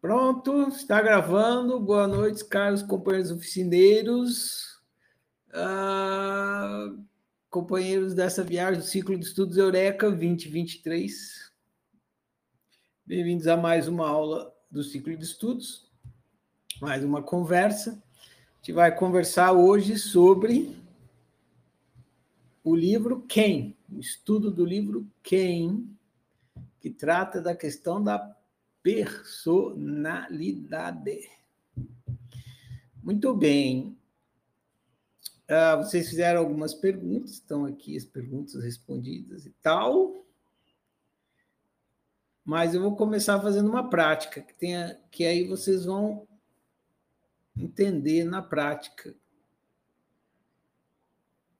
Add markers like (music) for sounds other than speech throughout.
Pronto, está gravando. Boa noite, caros companheiros oficineiros, ah, companheiros dessa viagem do ciclo de estudos Eureka 2023. Bem-vindos a mais uma aula do ciclo de estudos, mais uma conversa. A gente vai conversar hoje sobre o livro Quem, o estudo do livro Quem, que trata da questão da personalidade. Muito bem. Uh, vocês fizeram algumas perguntas, estão aqui as perguntas respondidas e tal. Mas eu vou começar fazendo uma prática, que, tenha, que aí vocês vão entender na prática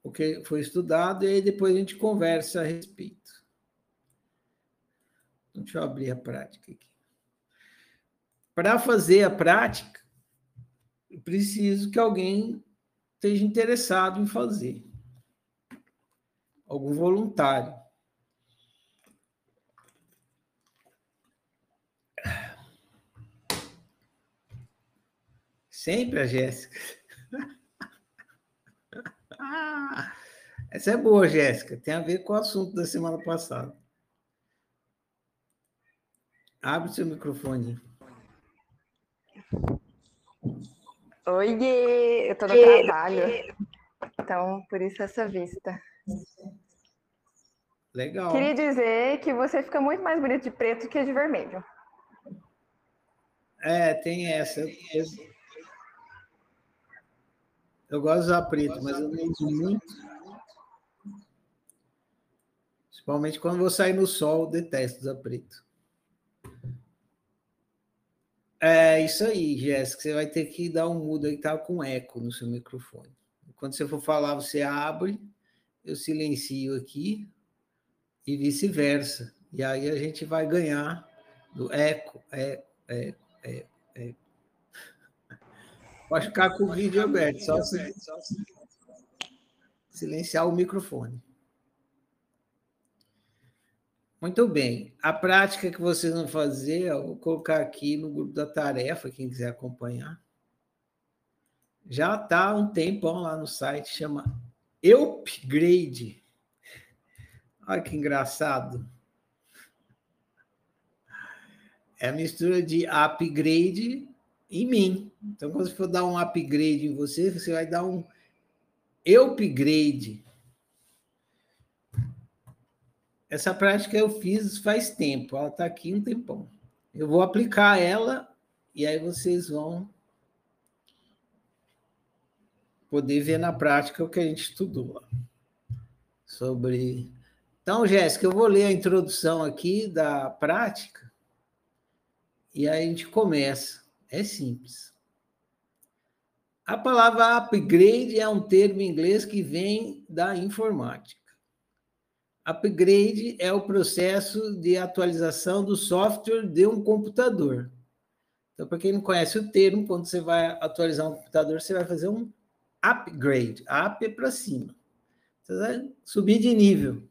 o que foi estudado, e aí depois a gente conversa a respeito. Então, deixa eu abrir a prática aqui. Para fazer a prática, preciso que alguém esteja interessado em fazer. Algum voluntário. Sempre a Jéssica. (laughs) Essa é boa, Jéssica. Tem a ver com o assunto da semana passada. Abre seu microfone. Oi, eu tô no trabalho. Então, por isso essa vista. Legal. Queria dizer que você fica muito mais bonito de preto que de vermelho. É, tem essa. Eu, eu gosto de usar preto, mas eu não uso muito. Principalmente quando vou sair no sol, detesto usar preto. É isso aí, Jéssica. Você vai ter que dar um mudo aí, tá com eco no seu microfone. Quando você for falar, você abre, eu silencio aqui e vice-versa. E aí a gente vai ganhar do eco, eco, eco, eco, eco. Pode ficar com o vídeo aberto, só se... silenciar o microfone. Muito bem. A prática que vocês vão fazer, eu vou colocar aqui no grupo da tarefa, quem quiser acompanhar. Já está um tempão lá no site, chama Upgrade. Olha que engraçado. É a mistura de upgrade em mim. Então, quando você for dar um upgrade em você, você vai dar um upgrade. Essa prática eu fiz faz tempo, ela está aqui um tempão. Eu vou aplicar ela e aí vocês vão poder ver na prática o que a gente estudou. Sobre. Então, Jéssica, eu vou ler a introdução aqui da prática e aí a gente começa. É simples. A palavra upgrade é um termo em inglês que vem da informática. Upgrade é o processo de atualização do software de um computador. Então, para quem não conhece o termo, quando você vai atualizar um computador, você vai fazer um upgrade. Up é para cima. Você vai subir de nível.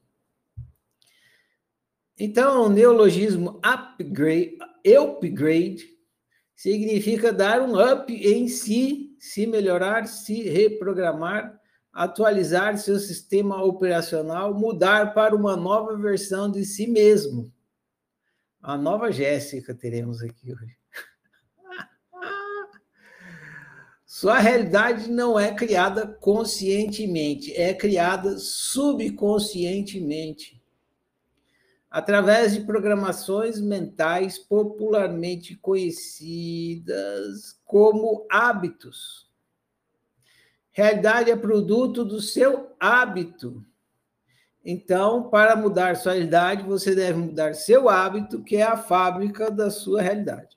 Então, o neologismo upgrade, upgrade significa dar um up em si, se melhorar, se reprogramar, atualizar seu sistema operacional, mudar para uma nova versão de si mesmo. A nova Jéssica teremos aqui hoje. (laughs) Sua realidade não é criada conscientemente, é criada subconscientemente. Através de programações mentais popularmente conhecidas como hábitos Realidade é produto do seu hábito. Então, para mudar sua realidade, você deve mudar seu hábito, que é a fábrica da sua realidade.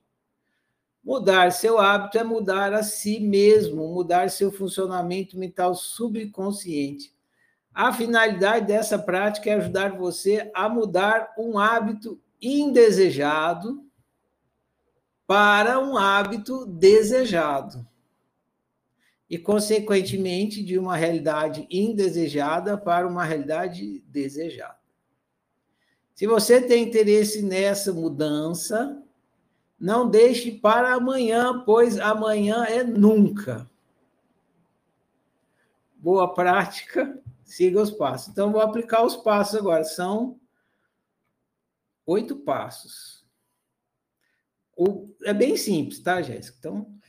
Mudar seu hábito é mudar a si mesmo, mudar seu funcionamento mental subconsciente. A finalidade dessa prática é ajudar você a mudar um hábito indesejado para um hábito desejado e, consequentemente, de uma realidade indesejada para uma realidade desejada. Se você tem interesse nessa mudança, Não deixe para amanhã, pois amanhã é nunca. Boa prática, siga os passos. Então, vou aplicar os passos agora. São oito passos. É bem simples, tá, Jéssica? Então,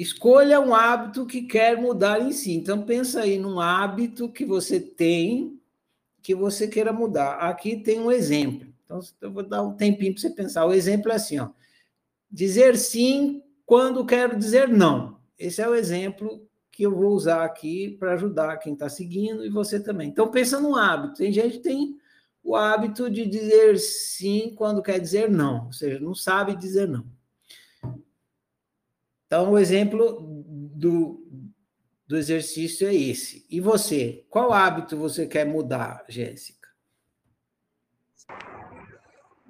escolha um hábito que quer mudar em si. Então, pensa aí num hábito que você tem que você queira mudar. Aqui tem um exemplo. Então, eu vou dar um tempinho para você pensar. O exemplo é assim, ó. Dizer sim quando quero dizer não. Esse é o exemplo que eu vou usar aqui para ajudar quem está seguindo e você também. Então, pensa no hábito. Tem gente que tem o hábito de dizer sim quando quer dizer não, ou seja, não sabe dizer não. Então, o exemplo do, do exercício é esse. E você? Qual hábito você quer mudar, Jéssica?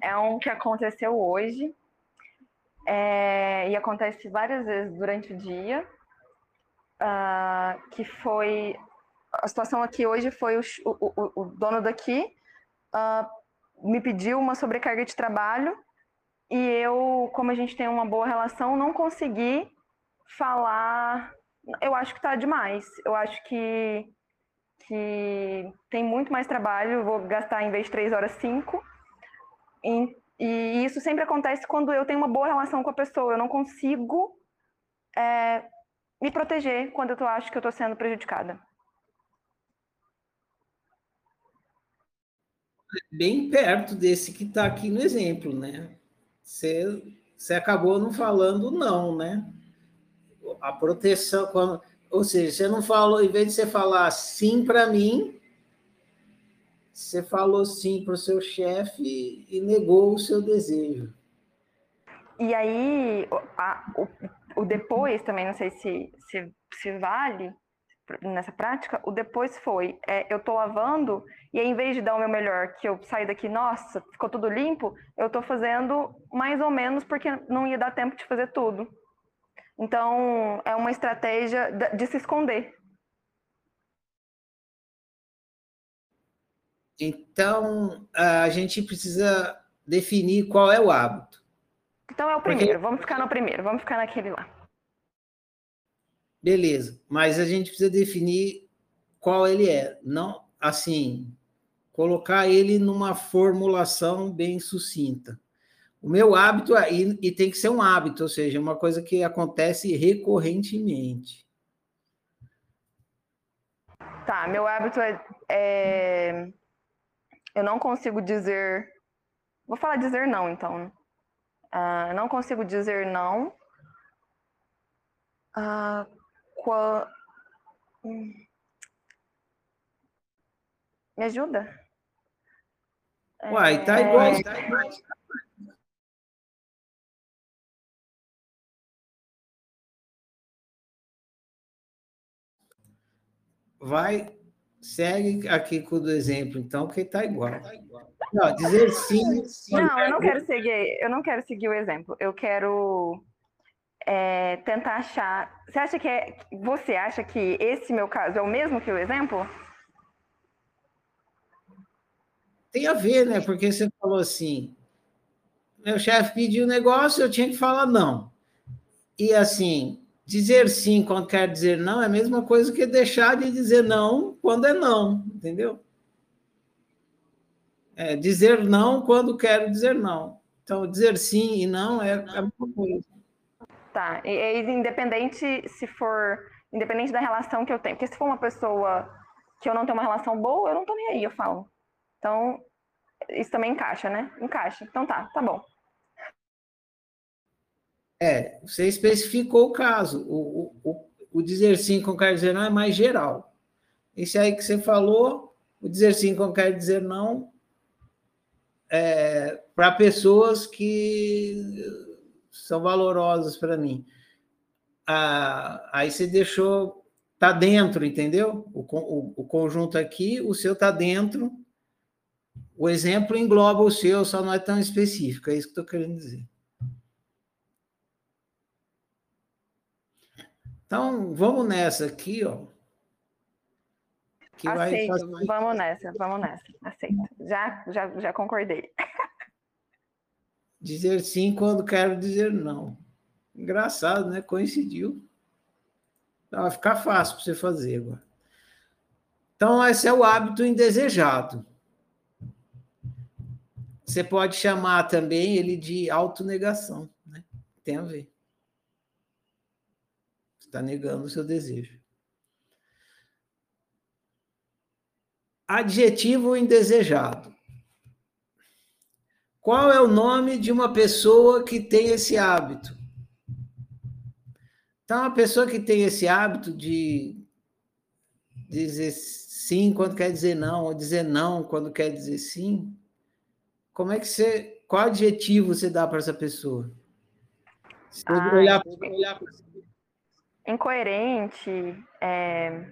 É um que aconteceu hoje é, e acontece várias vezes durante o dia, uh, que foi a situação aqui hoje foi o, o, o dono daqui uh, me pediu uma sobrecarga de trabalho e eu, como a gente tem uma boa relação, não consegui falar. Eu acho que está demais. Eu acho que, que tem muito mais trabalho. Vou gastar em vez de três horas cinco. E, e isso sempre acontece quando eu tenho uma boa relação com a pessoa. Eu não consigo é, me proteger quando eu acho que eu estou sendo prejudicada. Bem perto desse que está aqui no exemplo, né? Você, você acabou não falando não, né? A proteção, quando, ou seja, você não falou, em vez de você falar sim para mim, você falou sim para o seu chefe e negou o seu desejo. E aí, a, o, o, depois também, não sei se, se, se vale nessa prática, o depois foi, é, eu tô lavando e em vez de dar o meu melhor, que eu saí daqui, nossa, ficou tudo limpo, eu tô fazendo mais ou menos porque não ia dar tempo de fazer tudo. Então, é uma estratégia de se esconder. Então, a gente precisa definir qual é o hábito. Então é o primeiro, Porque... vamos ficar no primeiro, vamos ficar naquele lá. Beleza, mas a gente precisa definir qual ele é. Não, assim, colocar ele numa formulação bem sucinta. O meu hábito, e, e tem que ser um hábito, ou seja, uma coisa que acontece recorrentemente. Tá, meu hábito é, é eu não consigo dizer. Vou falar dizer não, então. Uh, não consigo dizer não. Uh, qual... Me ajuda? Uai, tá é... igual. Tá igual. Vai Segue aqui com o exemplo, então, que está igual. Não, dizer sim. Não, eu não quero seguir, eu não quero seguir o exemplo. Eu quero é, tentar achar. Você acha que é. Você acha que esse meu caso é o mesmo que o exemplo? Tem a ver, né? Porque você falou assim: meu chefe pediu um negócio, eu tinha que falar não. E assim, dizer sim quando quer dizer não é a mesma coisa que deixar de dizer não quando é não, entendeu? É, dizer não quando quero dizer não. Então, dizer sim e não é, é a mesma coisa. Tá, e, e independente se for, independente da relação que eu tenho, porque se for uma pessoa que eu não tenho uma relação boa, eu não tô nem aí, eu falo. Então, isso também encaixa, né? Encaixa. Então tá, tá bom. É, você especificou o caso. O, o, o dizer sim com quer dizer não é mais geral. Esse aí que você falou, o dizer sim com quer dizer não, é, para pessoas que são valorosas para mim. Ah, aí você deixou, tá dentro, entendeu? O, o, o conjunto aqui, o seu tá dentro. O exemplo engloba o seu, só não é tão específico, é isso que estou querendo dizer. Então, vamos nessa aqui, ó. Que Aceito, vai vamos nessa, vamos nessa. Aceito. Já, já, já concordei. (laughs) Dizer sim quando quero dizer não. Engraçado, né? Coincidiu. Então, vai ficar fácil para você fazer agora. Então, esse é o hábito indesejado. Você pode chamar também ele de autonegação, né? Tem a ver. Você está negando o seu desejo. Adjetivo indesejado. Qual é o nome de uma pessoa que tem esse hábito? Então, a pessoa que tem esse hábito de dizer sim quando quer dizer não, ou dizer não quando quer dizer sim, como é que você. Qual adjetivo você dá para essa pessoa? Você ah, olhar, olhar para Incoerente. É...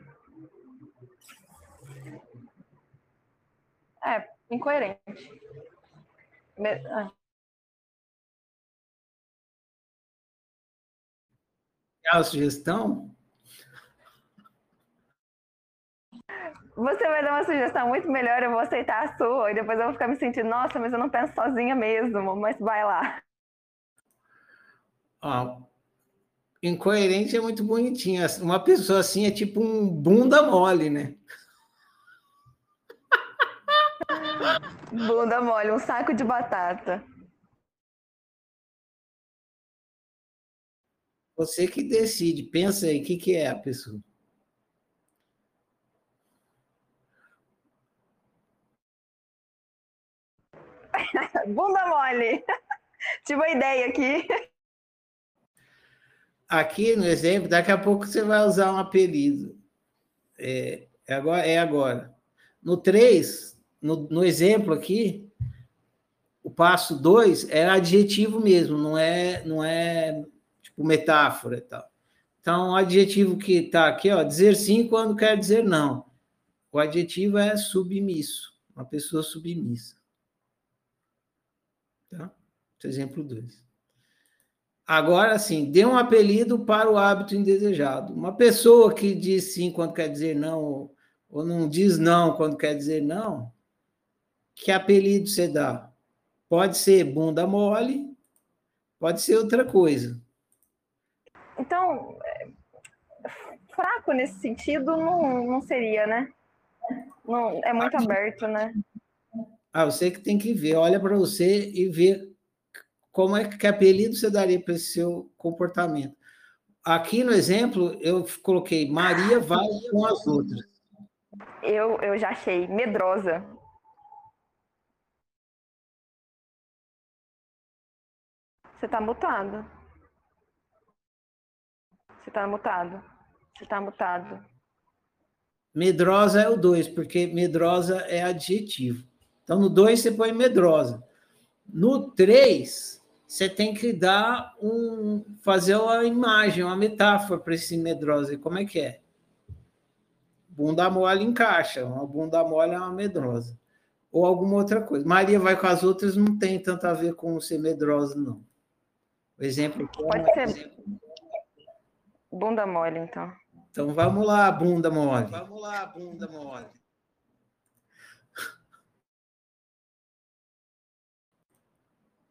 é, incoerente. Ah. a sugestão? Você vai dar uma sugestão muito melhor, eu vou aceitar a sua, e depois eu vou ficar me sentindo, nossa, mas eu não penso sozinha mesmo, mas vai lá. Ah, incoerente é muito bonitinho. Uma pessoa assim é tipo um bunda mole, né? Bunda mole, um saco de batata. Você que decide. Pensa aí, o que, que é a pessoa? (laughs) Bunda mole. (laughs) Tive uma ideia aqui. Aqui no exemplo, daqui a pouco você vai usar um apelido. É, é agora. É agora. No 3, no, no exemplo aqui, o passo 2 é adjetivo mesmo, não é, não é tipo metáfora e tal. Então, o adjetivo que está aqui, ó, dizer sim quando quer dizer não. O adjetivo é submisso, uma pessoa submissa. Tá? Exemplo 2. Agora, sim, dê um apelido para o hábito indesejado. Uma pessoa que diz sim quando quer dizer não, ou não diz não quando quer dizer não, que apelido você dá? Pode ser bunda mole, pode ser outra coisa. Então, fraco nesse sentido não, não seria, né? Não, é muito aberto, né? Ah, você que tem que ver, olha para você e vê como é que apelido você daria para esse seu comportamento. Aqui no exemplo, eu coloquei Maria vai com as outras. Eu, eu já achei medrosa. Você está mutado. Você está mutado. Você está mutado. Medrosa é o 2, porque medrosa é adjetivo. Então, no 2 você põe medrosa. No 3, você tem que dar um. fazer uma imagem, uma metáfora para esse medrosa. Como é que é? Bunda mole encaixa. Uma bunda mole é uma medrosa. Ou alguma outra coisa. Maria vai com as outras, não tem tanto a ver com ser medrosa, não. O exemplo aqui é Pode ser. Exemplo Bunda mole, então. Então vamos lá, bunda mole. Vamos lá, bunda mole.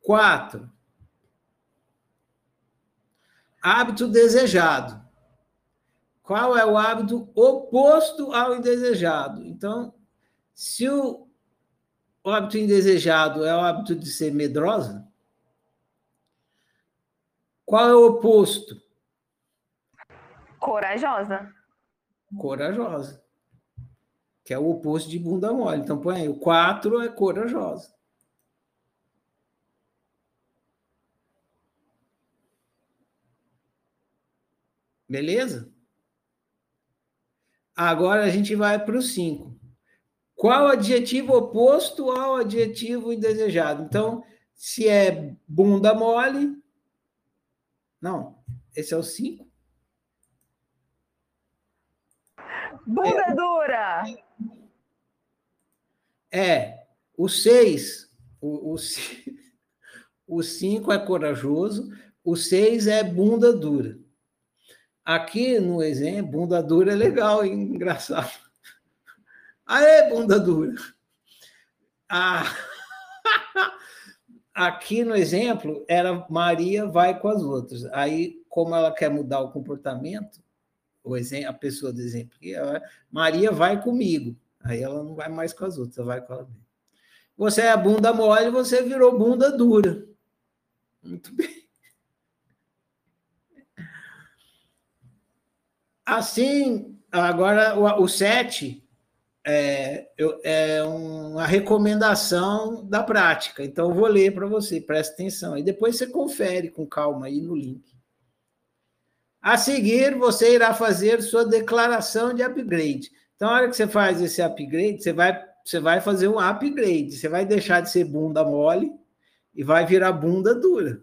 Quatro. Hábito desejado. Qual é o hábito oposto ao indesejado? Então, se o, o hábito indesejado é o hábito de ser medrosa, qual é o oposto? Corajosa. Corajosa. Que é o oposto de bunda mole. Então põe aí, o 4 é corajosa. Beleza? Agora a gente vai para o 5. Qual adjetivo oposto ao adjetivo indesejado? Então, se é bunda mole. Não, esse é o 5. Bunda é, dura! É, o 6, o 5 (laughs) é corajoso, o 6 é bunda dura. Aqui no exemplo, bunda dura é legal, hein? engraçado. (laughs) Aê, bunda dura! Ah, (laughs) aqui no exemplo era Maria vai com as outras. Aí, como ela quer mudar o comportamento, o exemplo, a pessoa do exemplo ela, Maria vai comigo. Aí ela não vai mais com as outras, vai com ela mesma. Você é bunda mole, você virou bunda dura. Muito bem. Assim, agora o 7 é, é uma recomendação da prática. Então, eu vou ler para você, presta atenção. E depois você confere com calma aí no link. A seguir, você irá fazer sua declaração de upgrade. Então, na hora que você faz esse upgrade, você vai, você vai fazer um upgrade. Você vai deixar de ser bunda mole e vai virar bunda dura.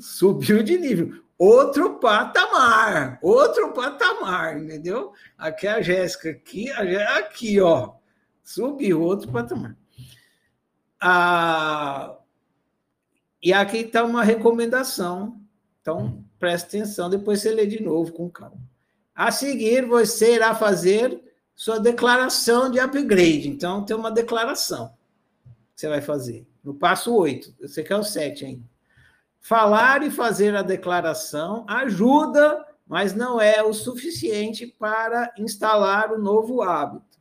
Subiu de nível. Outro patamar, outro patamar, entendeu? Aqui a Jéssica, aqui, aqui, ó. Subiu outro patamar. Ah, e aqui está uma recomendação. Então, preste atenção, depois você lê de novo com calma. A seguir, você irá fazer sua declaração de upgrade. Então, tem uma declaração que você vai fazer. No passo 8. Você quer o 7 ainda. Falar e fazer a declaração ajuda, mas não é o suficiente para instalar o novo hábito.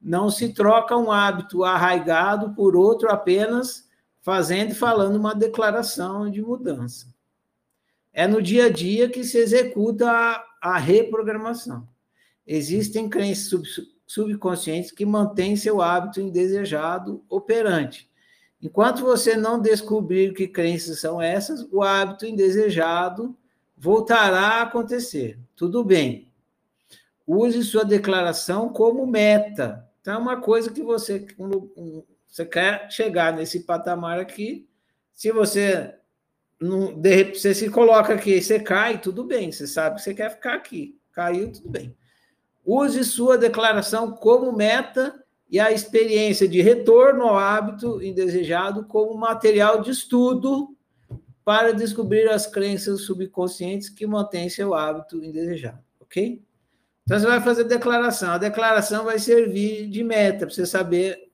Não se troca um hábito arraigado por outro apenas fazendo e falando uma declaração de mudança. É no dia a dia que se executa a, a reprogramação. Existem crenças sub, subconscientes que mantêm seu hábito indesejado operante. Enquanto você não descobrir que crenças são essas, o hábito indesejado voltará a acontecer. Tudo bem. Use sua declaração como meta. Então, é uma coisa que você, você quer chegar nesse patamar aqui. Se você não, de você se coloca aqui, você cai, tudo bem, você sabe que você quer ficar aqui. Caiu, tudo bem. Use sua declaração como meta e a experiência de retorno ao hábito indesejado como material de estudo para descobrir as crenças subconscientes que mantêm seu hábito indesejado, ok? Então você vai fazer declaração. A declaração vai servir de meta para você saber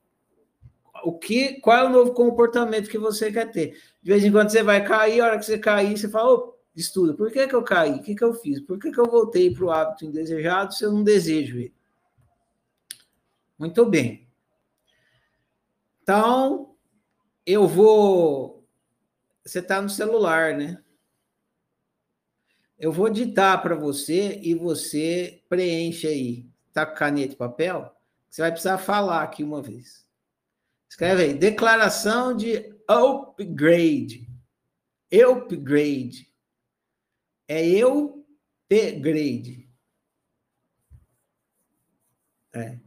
o que, qual é o novo comportamento que você quer ter. De vez em quando você vai cair, a hora que você cair, você fala, oh, estuda, por que, que eu caí? O que, que eu fiz? Por que, que eu voltei para o hábito indesejado se eu não desejo ele? Muito bem. Então, eu vou. Você está no celular, né? Eu vou ditar para você e você preenche aí. Tá com caneta e papel? Você vai precisar falar aqui uma vez. Escreve aí, declaração de upgrade. Upgrade. É eu upgrade. É.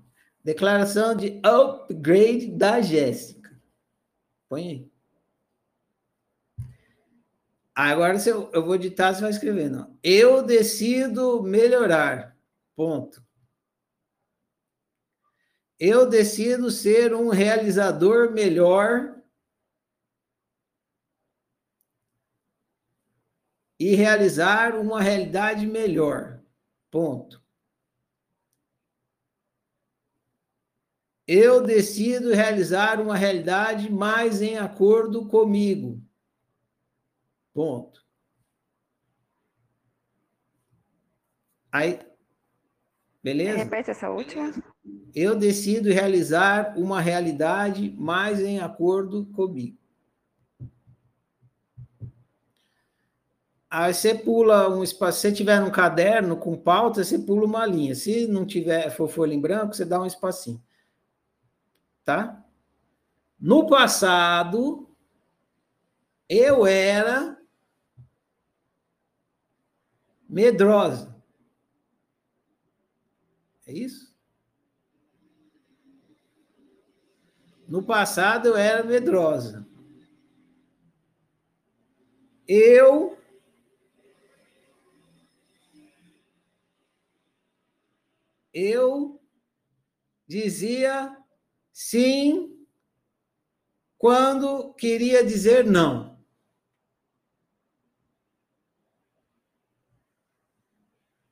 Declaração de upgrade da Jéssica. Põe aí. Agora eu vou ditar, você vai escrever. Não. Eu decido melhorar. Ponto. Eu decido ser um realizador melhor e realizar uma realidade melhor. Ponto. Eu decido realizar uma realidade mais em acordo comigo. Ponto. Aí, beleza? Repete essa última eu decido realizar uma realidade mais em acordo comigo. Aí você pula um espaço. Se você tiver um caderno com pauta, você pula uma linha. Se não tiver for folha em branco, você dá um espacinho. Tá? No passado, eu era medrosa. É isso? No passado eu era medrosa. Eu eu dizia sim quando queria dizer não.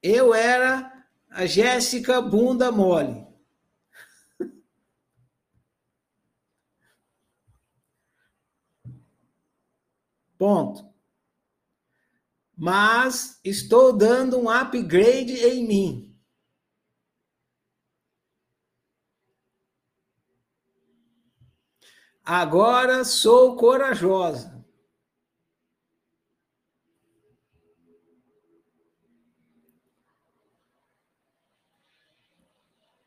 Eu era a Jéssica bunda mole. (laughs) Ponto. Mas estou dando um upgrade em mim. Agora sou corajosa.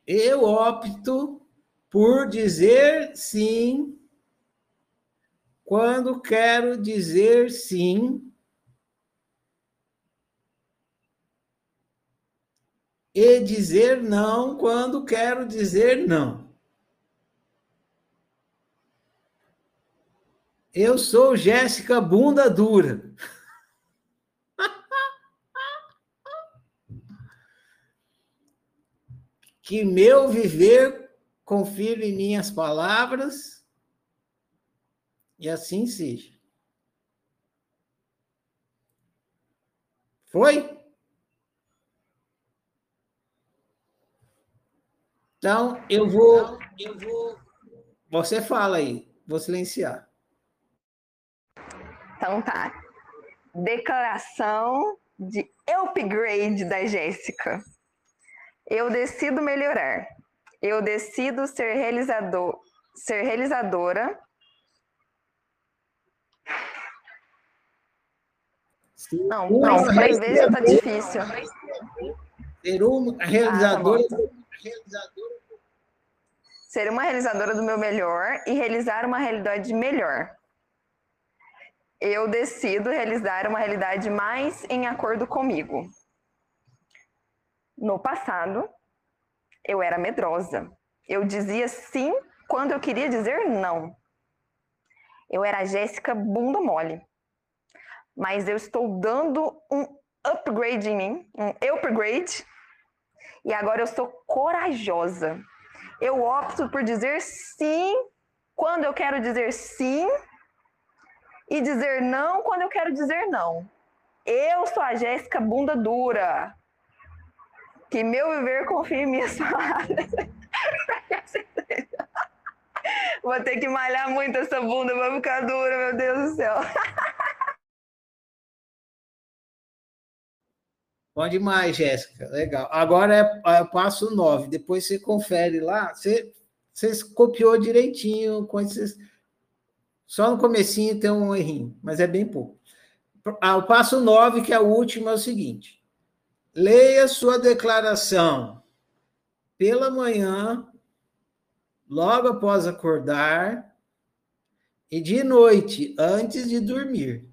Eu opto por dizer sim quando quero dizer sim. E dizer não quando quero dizer não. Eu sou Jéssica Bunda Dura. (laughs) que meu viver confira em minhas palavras e assim seja. Foi? Então, eu vou, eu vou. Você fala aí, vou silenciar. Então tá. Declaração de upgrade da Jéssica. Eu decido melhorar. Eu decido ser realizador, ser realizadora. Não, não, três vezes já tá difícil. Ser uma realizadora. Ah, tá ser uma realizadora do meu melhor e realizar uma realidade melhor. Eu decido realizar uma realidade mais em acordo comigo. No passado, eu era medrosa. Eu dizia sim quando eu queria dizer não. Eu era a Jéssica bunda mole. Mas eu estou dando um upgrade em mim, um upgrade, e agora eu sou corajosa. Eu opto por dizer sim quando eu quero dizer sim e dizer não quando eu quero dizer não. Eu sou a Jéssica bunda dura que meu viver confie em minhas (laughs) palavras. Vou ter que malhar muito essa bunda, vai ficar dura, meu Deus do céu. Bom demais, Jéssica. Legal. Agora é, é o passo 9. Depois você confere lá. Você, você copiou direitinho. Com esses... Só no comecinho tem um errinho, mas é bem pouco. Ah, o passo 9, que é o último, é o seguinte. Leia sua declaração pela manhã, logo após acordar, e de noite, antes de dormir.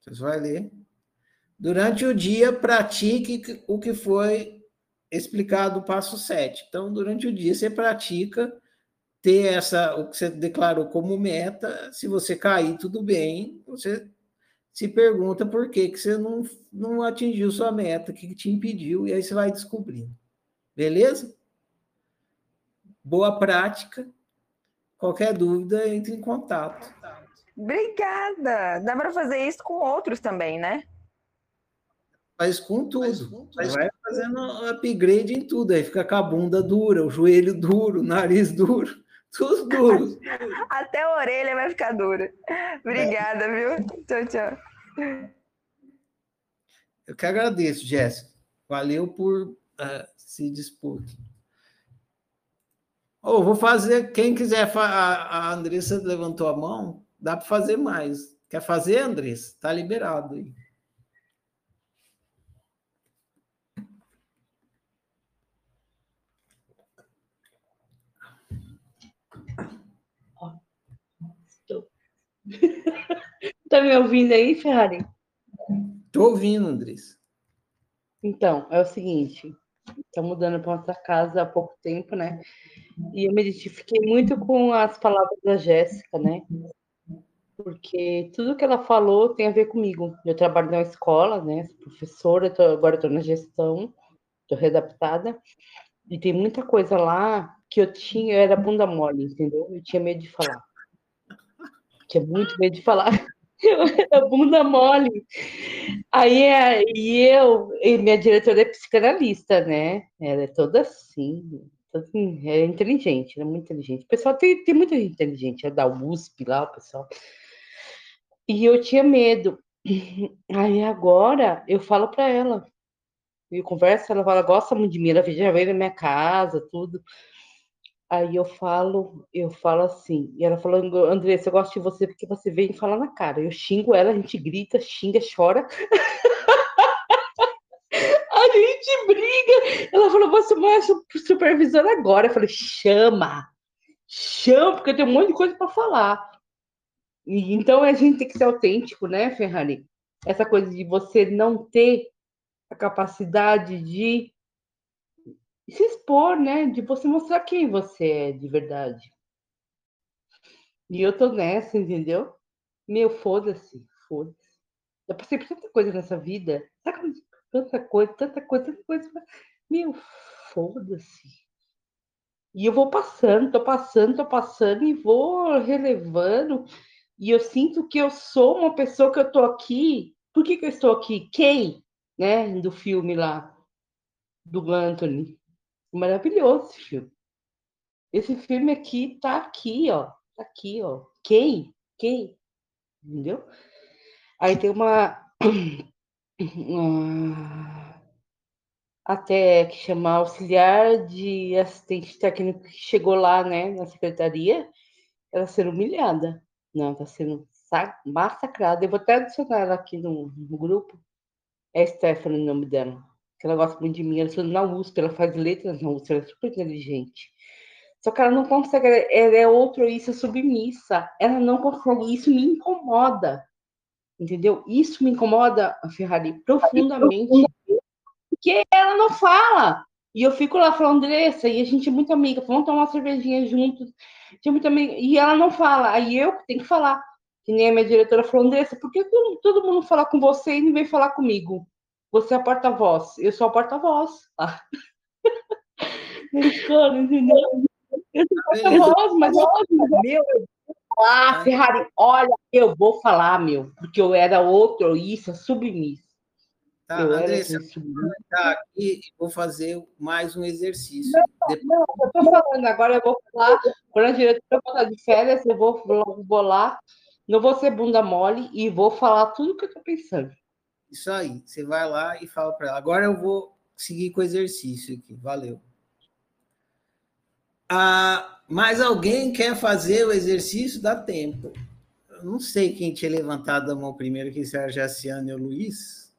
Você vai ler. Durante o dia, pratique o que foi explicado no passo 7. Então, durante o dia, você pratica ter essa, o que você declarou como meta. Se você cair, tudo bem, você se pergunta por que, que você não, não atingiu sua meta, o que, que te impediu, e aí você vai descobrindo. Beleza? Boa prática. Qualquer dúvida, entre em contato. Obrigada! Dá para fazer isso com outros também, né? Faz com tudo. Faz com tudo. Vai fazendo upgrade em tudo. Aí fica com a bunda dura, o joelho duro, o nariz duro. (laughs) Até a orelha vai ficar dura. Obrigada, é. viu? Tchau, tchau. Eu que agradeço, Jéssica. Valeu por uh, se dispor. Oh, vou fazer. Quem quiser, a, a Andressa levantou a mão, dá para fazer mais. Quer fazer, Andressa? Está liberado aí. (laughs) tá me ouvindo aí, Ferrari? Tô ouvindo, Andrés. Então, é o seguinte, tá mudando para nossa casa há pouco tempo, né? E eu me identifiquei muito com as palavras da Jéssica, né? Porque tudo que ela falou tem a ver comigo. Eu trabalho na escola, né? Sou professora, tô, agora estou na gestão, estou readaptada. E tem muita coisa lá que eu tinha, eu era bunda mole, entendeu? Eu tinha medo de falar tinha muito medo de falar. (laughs) a bunda mole. Aí é, e eu, e minha diretora é psicanalista, né? Ela é toda assim, toda, assim, é inteligente, é muito inteligente. O pessoal tem, tem muita gente inteligente, é da USP lá, o pessoal. E eu tinha medo. Aí agora eu falo para ela. Eu converso, ela fala, gosta muito de mim, ela já veio na minha casa, tudo. Aí eu falo, eu falo assim, e ela falou, Andressa, eu gosto de você porque você vem falar na cara. Eu xingo ela, a gente grita, xinga, chora. (laughs) a gente briga. Ela falou, você é supervisora agora. Eu falei, chama, chama, porque eu tenho um monte de coisa para falar. E, então a gente tem que ser autêntico, né, Ferrari? Essa coisa de você não ter a capacidade de se expor, né? De você mostrar quem você é de verdade. E eu tô nessa, entendeu? Meu, foda-se, foda-se. Eu passei por tanta coisa nessa vida, tanta coisa, tanta coisa, tanta coisa. Meu, foda-se. E eu vou passando, tô passando, tô passando e vou relevando. E eu sinto que eu sou uma pessoa que eu tô aqui. Por que, que eu estou aqui? Quem, né? Do filme lá, do Anthony. Maravilhoso esse filme. Esse filme aqui tá aqui, ó. Tá aqui, ó. Quem? Quem? Entendeu? Aí tem (clears throat) uma. até que chama auxiliar de assistente técnico que chegou lá, né, na secretaria, ela sendo humilhada. Não, tá sendo massacrada. Eu vou até adicionar ela aqui no, no grupo. É Stephanie o nome dela que ela gosta muito de mim, ela estuda na USP, ela faz letras na USP, ela é super inteligente. Só que ela não consegue, ela é outro isso, é submissa. Ela não consegue, isso me incomoda. Entendeu? Isso me incomoda, Ferrari, profundamente. Porque ela não fala. E eu fico lá falando, Andressa, e a gente é muito amiga, vamos tomar uma cervejinha juntos. É muito amiga, e ela não fala. Aí eu tenho que falar. Que nem a minha diretora falou, Andressa, por que todo mundo fala com você e não vem falar comigo? Você é a porta-voz, eu sou a porta-voz. Ah. (laughs) Entendeu? Eu sou a porta-voz, mas meu, ah, Ferrari, olha, eu vou falar, meu, porque eu era outro, isso, submisso. Tá, eu Andressa, tá aqui e vou fazer mais um exercício. Não, Depois... não, eu tô falando, agora eu vou falar, quando a diretora falar de férias, eu vou, vou lá, não vou ser bunda mole e vou falar tudo o que eu tô pensando. Isso aí. Você vai lá e fala para ela. Agora eu vou seguir com o exercício aqui. Valeu. Ah, mais alguém quer fazer o exercício? Dá tempo. Eu não sei quem tinha levantado a mão primeiro, que se era Jaciane ou Luiz.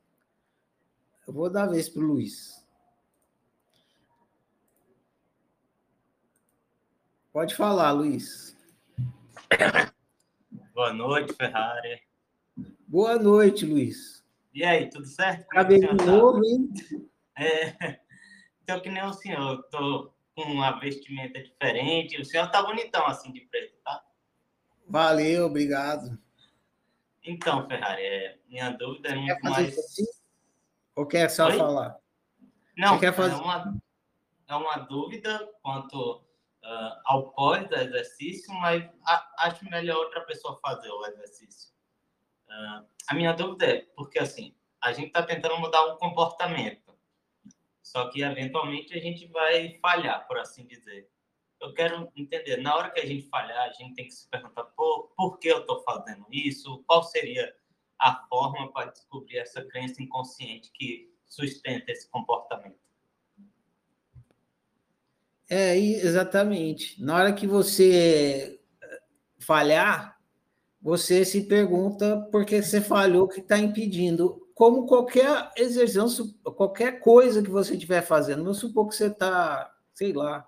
Eu vou dar a vez para o Luiz. Pode falar, Luiz. Boa noite, Ferrari. Boa noite, Luiz. E aí, tudo certo? Acabei de novo, hein? É, (laughs) então, que nem o senhor, eu tô com uma vestimenta diferente. O senhor tá bonitão assim de preto, tá? Valeu, obrigado. Então, Ferrari, é, minha dúvida é muito mais. Assim? Ou quer só Oi? falar? Não, quer fazer... é, uma, é uma dúvida quanto uh, ao pós do exercício, mas a, acho melhor outra pessoa fazer o exercício. Uh, a minha dúvida é, porque assim, a gente está tentando mudar um comportamento, só que eventualmente a gente vai falhar, por assim dizer. Eu quero entender, na hora que a gente falhar, a gente tem que se perguntar por, por que eu estou fazendo isso, qual seria a forma para descobrir essa crença inconsciente que sustenta esse comportamento. É, exatamente. Na hora que você falhar, você se pergunta por que você falhou, o que está impedindo. Como qualquer exercício, qualquer coisa que você estiver fazendo, vamos supor que você está, sei lá,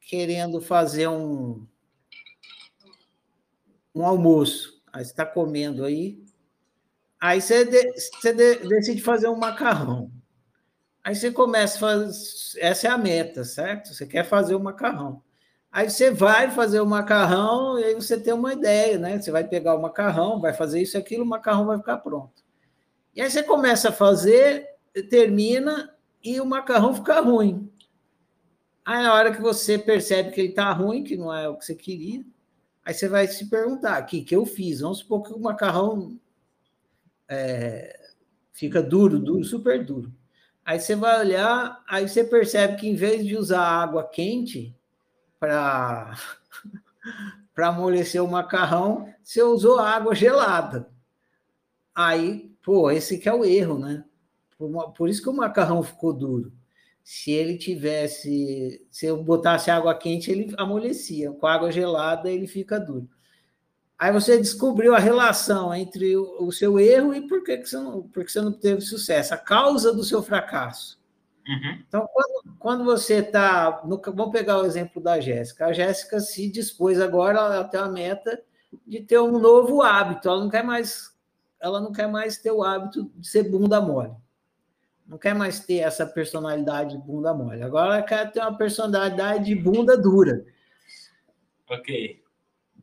querendo fazer um, um almoço, aí você está comendo aí, aí você, de, você de, decide fazer um macarrão. Aí você começa fazer, essa é a meta, certo? Você quer fazer o um macarrão. Aí você vai fazer o macarrão e aí você tem uma ideia, né? Você vai pegar o macarrão, vai fazer isso e aquilo, o macarrão vai ficar pronto. E aí você começa a fazer, termina e o macarrão fica ruim. Aí na hora que você percebe que ele está ruim, que não é o que você queria, aí você vai se perguntar, o que, que eu fiz? Vamos supor que o macarrão é, fica duro, duro, super duro. Aí você vai olhar, aí você percebe que em vez de usar água quente, para amolecer o macarrão, você usou água gelada. Aí, pô, esse que é o erro, né? Por, por isso que o macarrão ficou duro. Se ele tivesse, se eu botasse água quente, ele amolecia. Com água gelada, ele fica duro. Aí você descobriu a relação entre o, o seu erro e por que, que você não, porque você não teve sucesso, a causa do seu fracasso. Uhum. Então, quando, quando você está. Vamos pegar o exemplo da Jéssica. A Jéssica se dispôs agora, ela tem a meta de ter um novo hábito. Ela não quer mais, ela não quer mais ter o hábito de ser bunda mole. Não quer mais ter essa personalidade de bunda mole. Agora ela quer ter uma personalidade de bunda dura. Ok.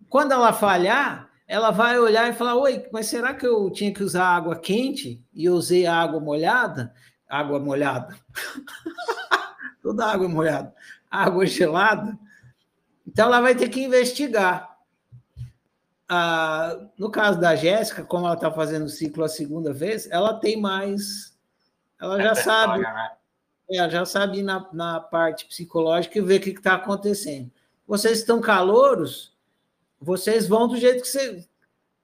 Quando ela falhar, ela vai olhar e falar: Oi, mas será que eu tinha que usar água quente e usei água molhada? Água molhada. (laughs) Toda água molhada. Água gelada. Então ela vai ter que investigar. Ah, no caso da Jéssica, como ela está fazendo o ciclo a segunda vez, ela tem mais. Ela já sabe. Né? Ela já sabe na, na parte psicológica e ver o que está acontecendo. Vocês estão calouros, vocês vão do jeito que você.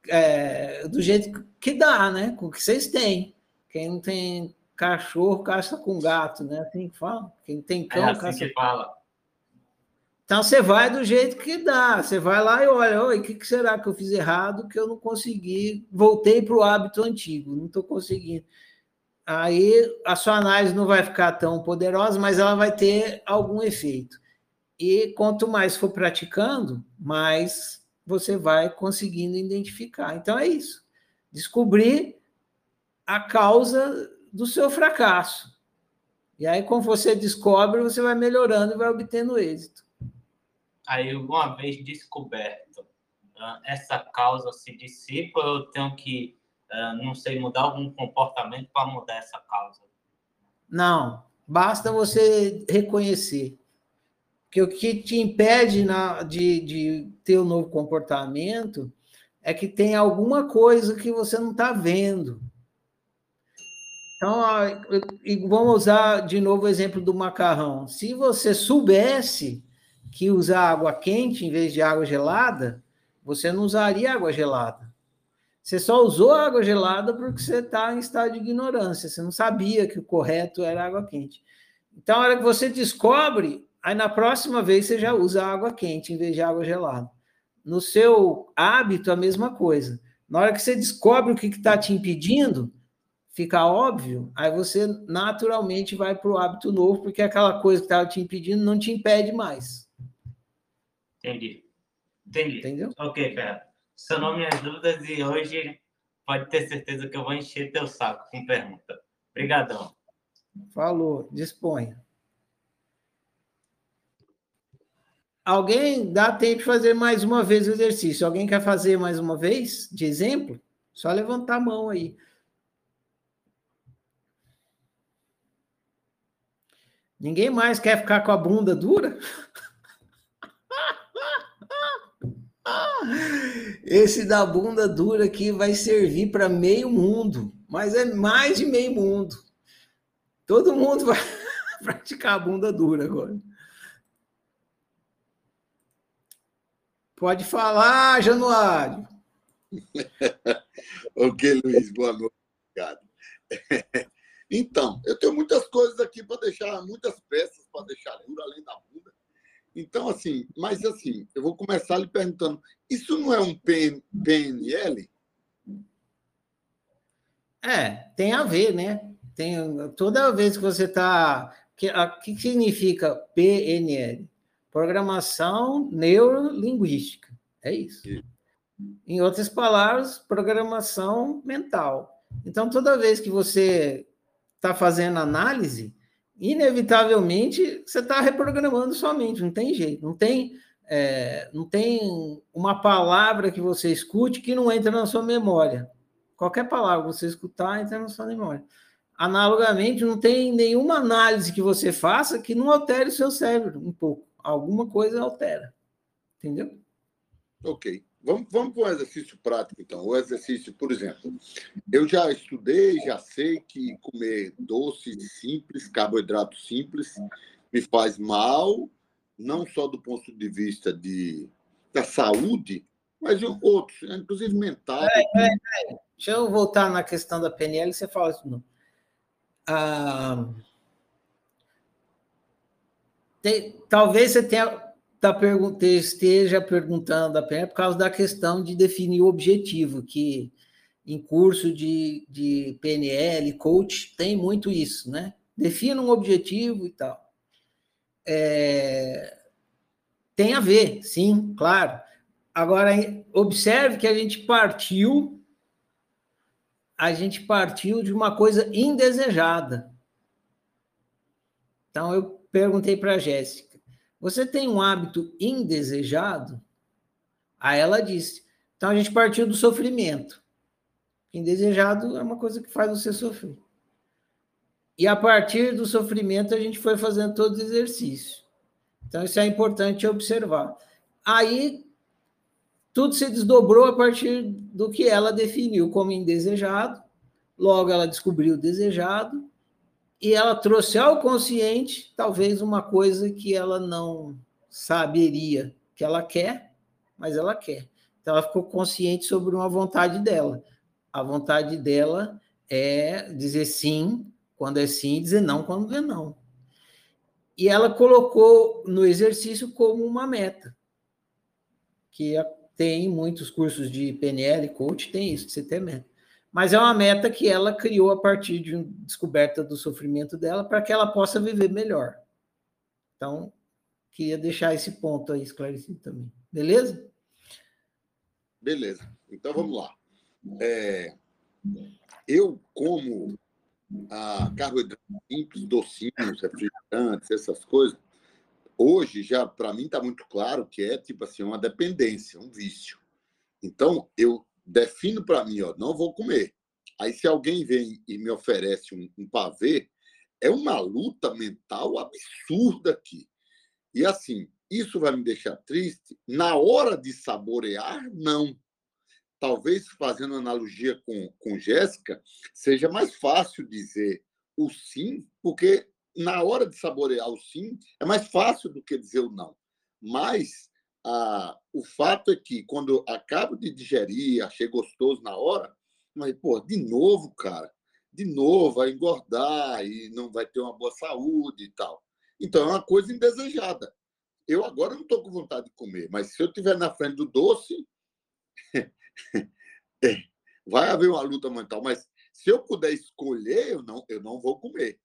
É, do jeito que dá, né? Com o que vocês têm. Quem não tem cachorro caça com gato, né? Assim que fala. Quem tem cão é assim caça. Que fala. Então você vai do jeito que dá. Você vai lá e olha, o que, que será que eu fiz errado que eu não consegui? Voltei para o hábito antigo, não estou conseguindo. Aí a sua análise não vai ficar tão poderosa, mas ela vai ter algum efeito. E quanto mais for praticando, mais você vai conseguindo identificar. Então é isso. Descobrir a causa do seu fracasso. E aí, quando você descobre, você vai melhorando e vai obtendo êxito. Aí, uma vez descoberto, essa causa se dissipa, eu tenho que, não sei, mudar algum comportamento para mudar essa causa? Não, basta você reconhecer que o que te impede na, de, de ter um novo comportamento é que tem alguma coisa que você não está vendo. Então, vamos usar de novo o exemplo do macarrão. Se você soubesse que usar água quente em vez de água gelada, você não usaria água gelada. Você só usou água gelada porque você está em estado de ignorância. Você não sabia que o correto era água quente. Então, a hora que você descobre, Aí na próxima vez você já usa água quente em vez de água gelada. No seu hábito, a mesma coisa. Na hora que você descobre o que está te impedindo, fica óbvio, aí você naturalmente vai para o hábito novo, porque aquela coisa que estava te impedindo não te impede mais. Entendi. Entendi. Entendeu? Ok, Ferro. Sanou minhas dúvidas e hoje pode ter certeza que eu vou encher teu saco com pergunta. Obrigadão. Falou, disponha. Alguém dá tempo de fazer mais uma vez o exercício? Alguém quer fazer mais uma vez, de exemplo? Só levantar a mão aí. Ninguém mais quer ficar com a bunda dura? Esse da bunda dura aqui vai servir para meio mundo, mas é mais de meio mundo. Todo mundo vai (laughs) praticar a bunda dura agora. Pode falar, Januário. (laughs) ok, Luiz, boa noite. Obrigado. (laughs) Então, eu tenho muitas coisas aqui para deixar, muitas peças para deixar dura, além da bunda. Então, assim, mas assim, eu vou começar lhe perguntando: isso não é um PNL? É, tem a ver, né? Tem, toda vez que você está. O que, que significa PNL? Programação neurolinguística. É isso. Em outras palavras, programação mental. Então, toda vez que você está fazendo análise, inevitavelmente você está reprogramando sua mente, não tem jeito, não tem, é, não tem uma palavra que você escute que não entra na sua memória. Qualquer palavra que você escutar entra na sua memória. Analogamente, não tem nenhuma análise que você faça que não altere o seu cérebro um pouco alguma coisa altera. Entendeu? Ok. Vamos, vamos para um exercício prático, então. O exercício, por exemplo, eu já estudei, já sei que comer doce simples, carboidrato simples, me faz mal, não só do ponto de vista de, da saúde, mas outros, inclusive mental. É, é, é. Deixa eu voltar na questão da PNL, você fala isso não. Ah, tem, talvez você tenha, tá pergun esteja perguntando a PNL por causa da questão de definir o objetivo, que em curso de, de PNL, coach, tem muito isso, né? Defina um objetivo e tal. É, tem a ver, sim, claro. Agora, observe que a gente partiu, a gente partiu de uma coisa indesejada. Então, eu perguntei para a Jéssica: Você tem um hábito indesejado? Aí ela disse: Então a gente partiu do sofrimento. Indesejado é uma coisa que faz você sofrer. E a partir do sofrimento a gente foi fazendo todo o exercício. Então isso é importante observar. Aí tudo se desdobrou a partir do que ela definiu como indesejado. Logo ela descobriu o desejado e ela trouxe ao consciente talvez uma coisa que ela não saberia que ela quer, mas ela quer. Então ela ficou consciente sobre uma vontade dela. A vontade dela é dizer sim quando é sim e dizer não quando é não. E ela colocou no exercício como uma meta, que tem muitos cursos de PNL, coach, tem isso, você tem meta mas é uma meta que ela criou a partir de uma descoberta do sofrimento dela para que ela possa viver melhor. Então, queria deixar esse ponto aí esclarecido também. Beleza? Beleza. Então vamos lá. É, eu como a carboidratos simples, docinhos, refrigerantes, essas coisas, hoje já para mim está muito claro que é tipo assim uma dependência, um vício. Então eu defino para mim, ó, não vou comer. Aí se alguém vem e me oferece um, um pavê, é uma luta mental absurda aqui. E assim, isso vai me deixar triste? Na hora de saborear, não. Talvez fazendo analogia com, com Jéssica, seja mais fácil dizer o sim, porque na hora de saborear o sim, é mais fácil do que dizer o não. Mas o fato é que quando acabo de digerir, achei gostoso na hora, mas, pô, de novo, cara, de novo, vai engordar e não vai ter uma boa saúde e tal. Então, é uma coisa indesejada. Eu agora não estou com vontade de comer, mas se eu estiver na frente do doce, (laughs) é, vai haver uma luta mental. Mas se eu puder escolher, eu não, eu não vou comer.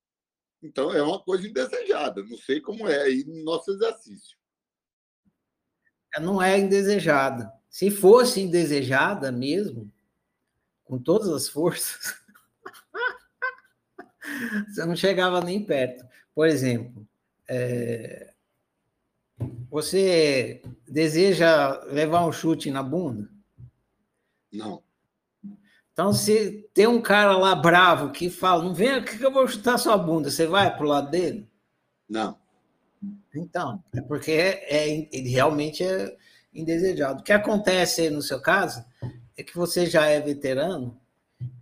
Então, é uma coisa indesejada. Não sei como é aí no nosso exercício não é indesejada. Se fosse indesejada mesmo, com todas as forças, (laughs) você não chegava nem perto. Por exemplo, é... você deseja levar um chute na bunda? Não. Então, se tem um cara lá bravo que fala, não vem aqui que eu vou chutar sua bunda, você vai pro lado dele? Não. Então, é porque é, é, ele realmente é indesejado. O que acontece no seu caso é que você já é veterano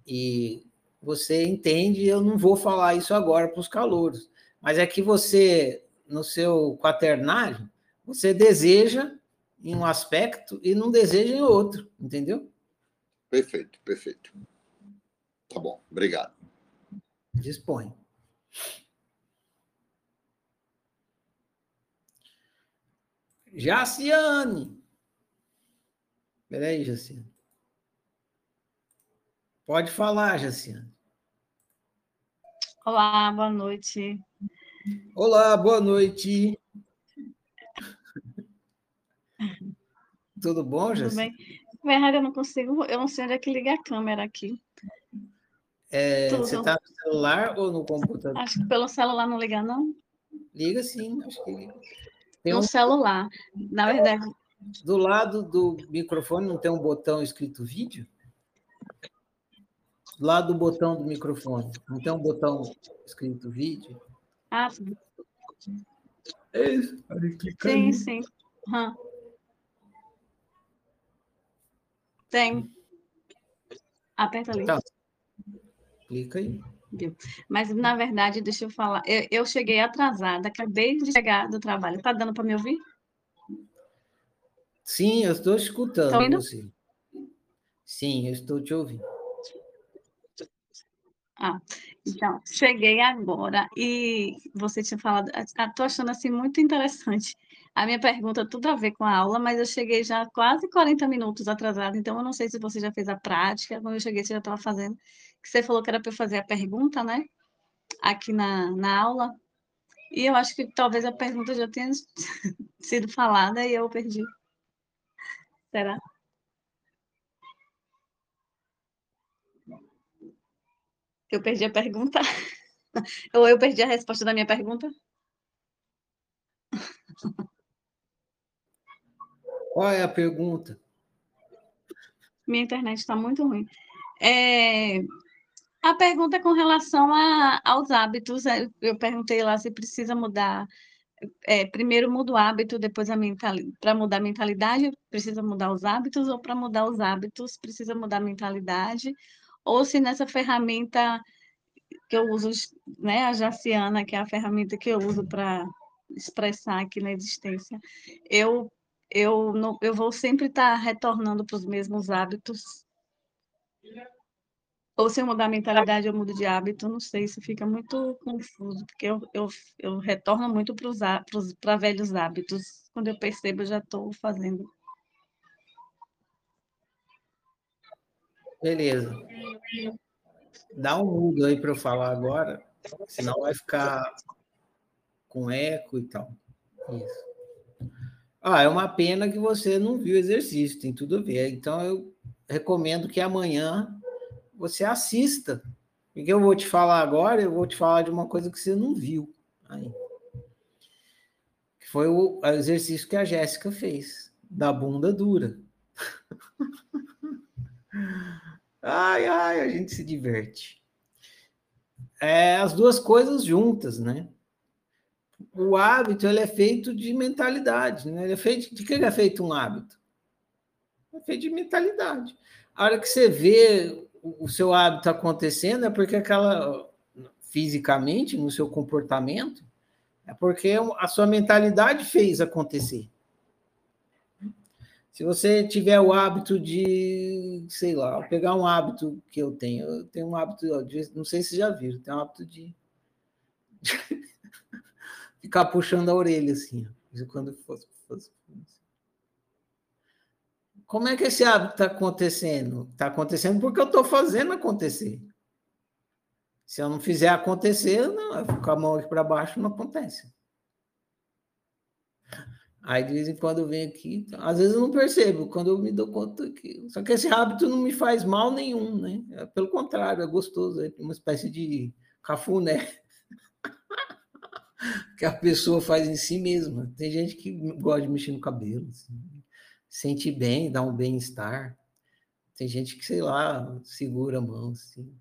e você entende, eu não vou falar isso agora para os calouros, mas é que você, no seu quaternário, você deseja em um aspecto e não deseja em outro, entendeu? Perfeito, perfeito. Tá bom, obrigado. Dispõe. Jaciane. Peraí, Jaciane. Pode falar, Jaciane. Olá, boa noite. Olá, boa noite. (laughs) Tudo bom, Jaciane? Tudo bem. Na verdade, eu não consigo, eu não sei onde é que liga a câmera aqui. É, você está no celular ou no computador? Acho que pelo celular não liga, não. Liga sim, acho que liga. Tem no um... celular. Na verdade. Do lado do microfone não tem um botão escrito vídeo? Do lado do botão do microfone, não tem um botão escrito vídeo? Ah, sim. É isso. Sim, sim. Uhum. Tem. Aperta ali. Tá. Clica aí. Mas, na verdade, deixa eu falar, eu, eu cheguei atrasada, acabei de chegar do trabalho. Está dando para me ouvir? Sim, eu estou escutando tá você. Sim, eu estou te ouvindo. Ah, então, cheguei agora e você tinha falado, estou achando assim muito interessante. A minha pergunta tudo a ver com a aula, mas eu cheguei já quase 40 minutos atrasada, então eu não sei se você já fez a prática, quando eu cheguei você já estava fazendo, que você falou que era para eu fazer a pergunta, né? Aqui na, na aula, e eu acho que talvez a pergunta já tenha (laughs) sido falada e eu perdi. Será? Eu perdi a pergunta? (laughs) Ou eu perdi a resposta da minha pergunta? Qual é a pergunta? Minha internet está muito ruim. É, a pergunta com relação a, aos hábitos. É, eu perguntei lá se precisa mudar. É, primeiro muda o hábito, depois a mentalidade. Para mudar a mentalidade, precisa mudar os hábitos, ou para mudar os hábitos, precisa mudar a mentalidade, ou se nessa ferramenta que eu uso, né, a Jaciana, que é a ferramenta que eu uso para expressar aqui na existência, eu eu não, eu vou sempre estar tá retornando para os mesmos hábitos. Ou se eu mudar a mentalidade, eu mudo de hábito, não sei, isso fica muito confuso, porque eu, eu, eu retorno muito para velhos hábitos. Quando eu percebo, eu já estou fazendo. Beleza. Dá um mudo aí para eu falar agora, senão vai ficar com eco e tal. Isso. Ah, é uma pena que você não viu o exercício, tem tudo a ver. Então, eu recomendo que amanhã você assista. O que eu vou te falar agora, eu vou te falar de uma coisa que você não viu foi o exercício que a Jéssica fez, da bunda dura. (laughs) ai, ai, a gente se diverte. É as duas coisas juntas, né? o hábito ele é feito de mentalidade, né? Ele é feito de que ele é feito um hábito? É feito de mentalidade. A hora que você vê o seu hábito acontecendo é porque aquela fisicamente no seu comportamento é porque a sua mentalidade fez acontecer. Se você tiver o hábito de, sei lá, pegar um hábito que eu tenho, eu tenho um hábito, não sei se já viram, tenho um hábito (laughs) de ficar puxando a orelha assim. Quando fosse, fosse, Como é que esse hábito está acontecendo? Está acontecendo porque eu estou fazendo acontecer. Se eu não fizer acontecer, não, eu fico com a mão aqui para baixo, não acontece. Aí de vez em quando eu venho aqui, às vezes eu não percebo, quando eu me dou conta que. Só que esse hábito não me faz mal nenhum, né? É, pelo contrário, é gostoso, é uma espécie de cafuné (laughs) que a pessoa faz em si mesma. Tem gente que gosta de mexer no cabelo, assim, sente bem, dá um bem-estar. Tem gente que, sei lá, segura a mão. Assim.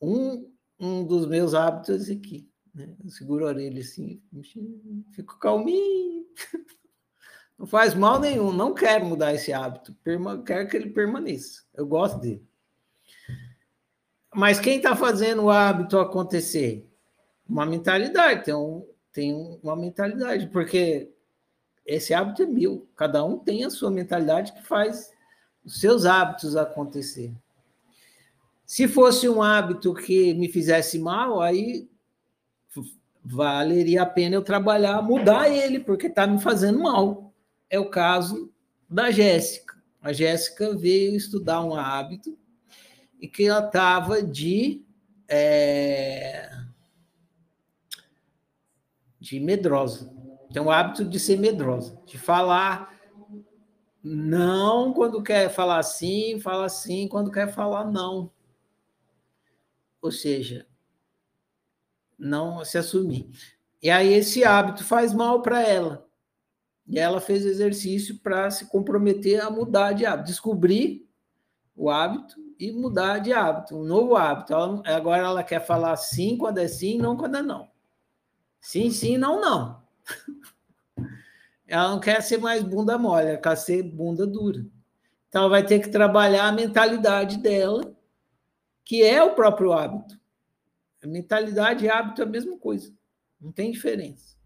Um, um dos meus hábitos é aqui. Né? Eu seguro a orelha assim, fico calminho. (laughs) Não faz mal nenhum, não quero mudar esse hábito, quero que ele permaneça. Eu gosto dele. Mas quem está fazendo o hábito acontecer? uma mentalidade, tem, um, tem uma mentalidade, porque esse hábito é meu, cada um tem a sua mentalidade que faz os seus hábitos acontecer. Se fosse um hábito que me fizesse mal, aí valeria a pena eu trabalhar, mudar ele, porque está me fazendo mal. É o caso da Jéssica. A Jéssica veio estudar um hábito e que ela estava de é, de medrosa. Tem o hábito de ser medrosa, de falar não quando quer falar sim, fala sim quando quer falar não. Ou seja, não se assumir. E aí esse hábito faz mal para ela. E ela fez exercício para se comprometer a mudar de hábito, descobrir o hábito e mudar de hábito, um novo hábito. Ela, agora ela quer falar sim quando é sim, não quando é não. Sim, sim, não, não. Ela não quer ser mais bunda mole, ela quer ser bunda dura. Então, ela vai ter que trabalhar a mentalidade dela, que é o próprio hábito. A mentalidade e hábito é a mesma coisa, não tem diferença.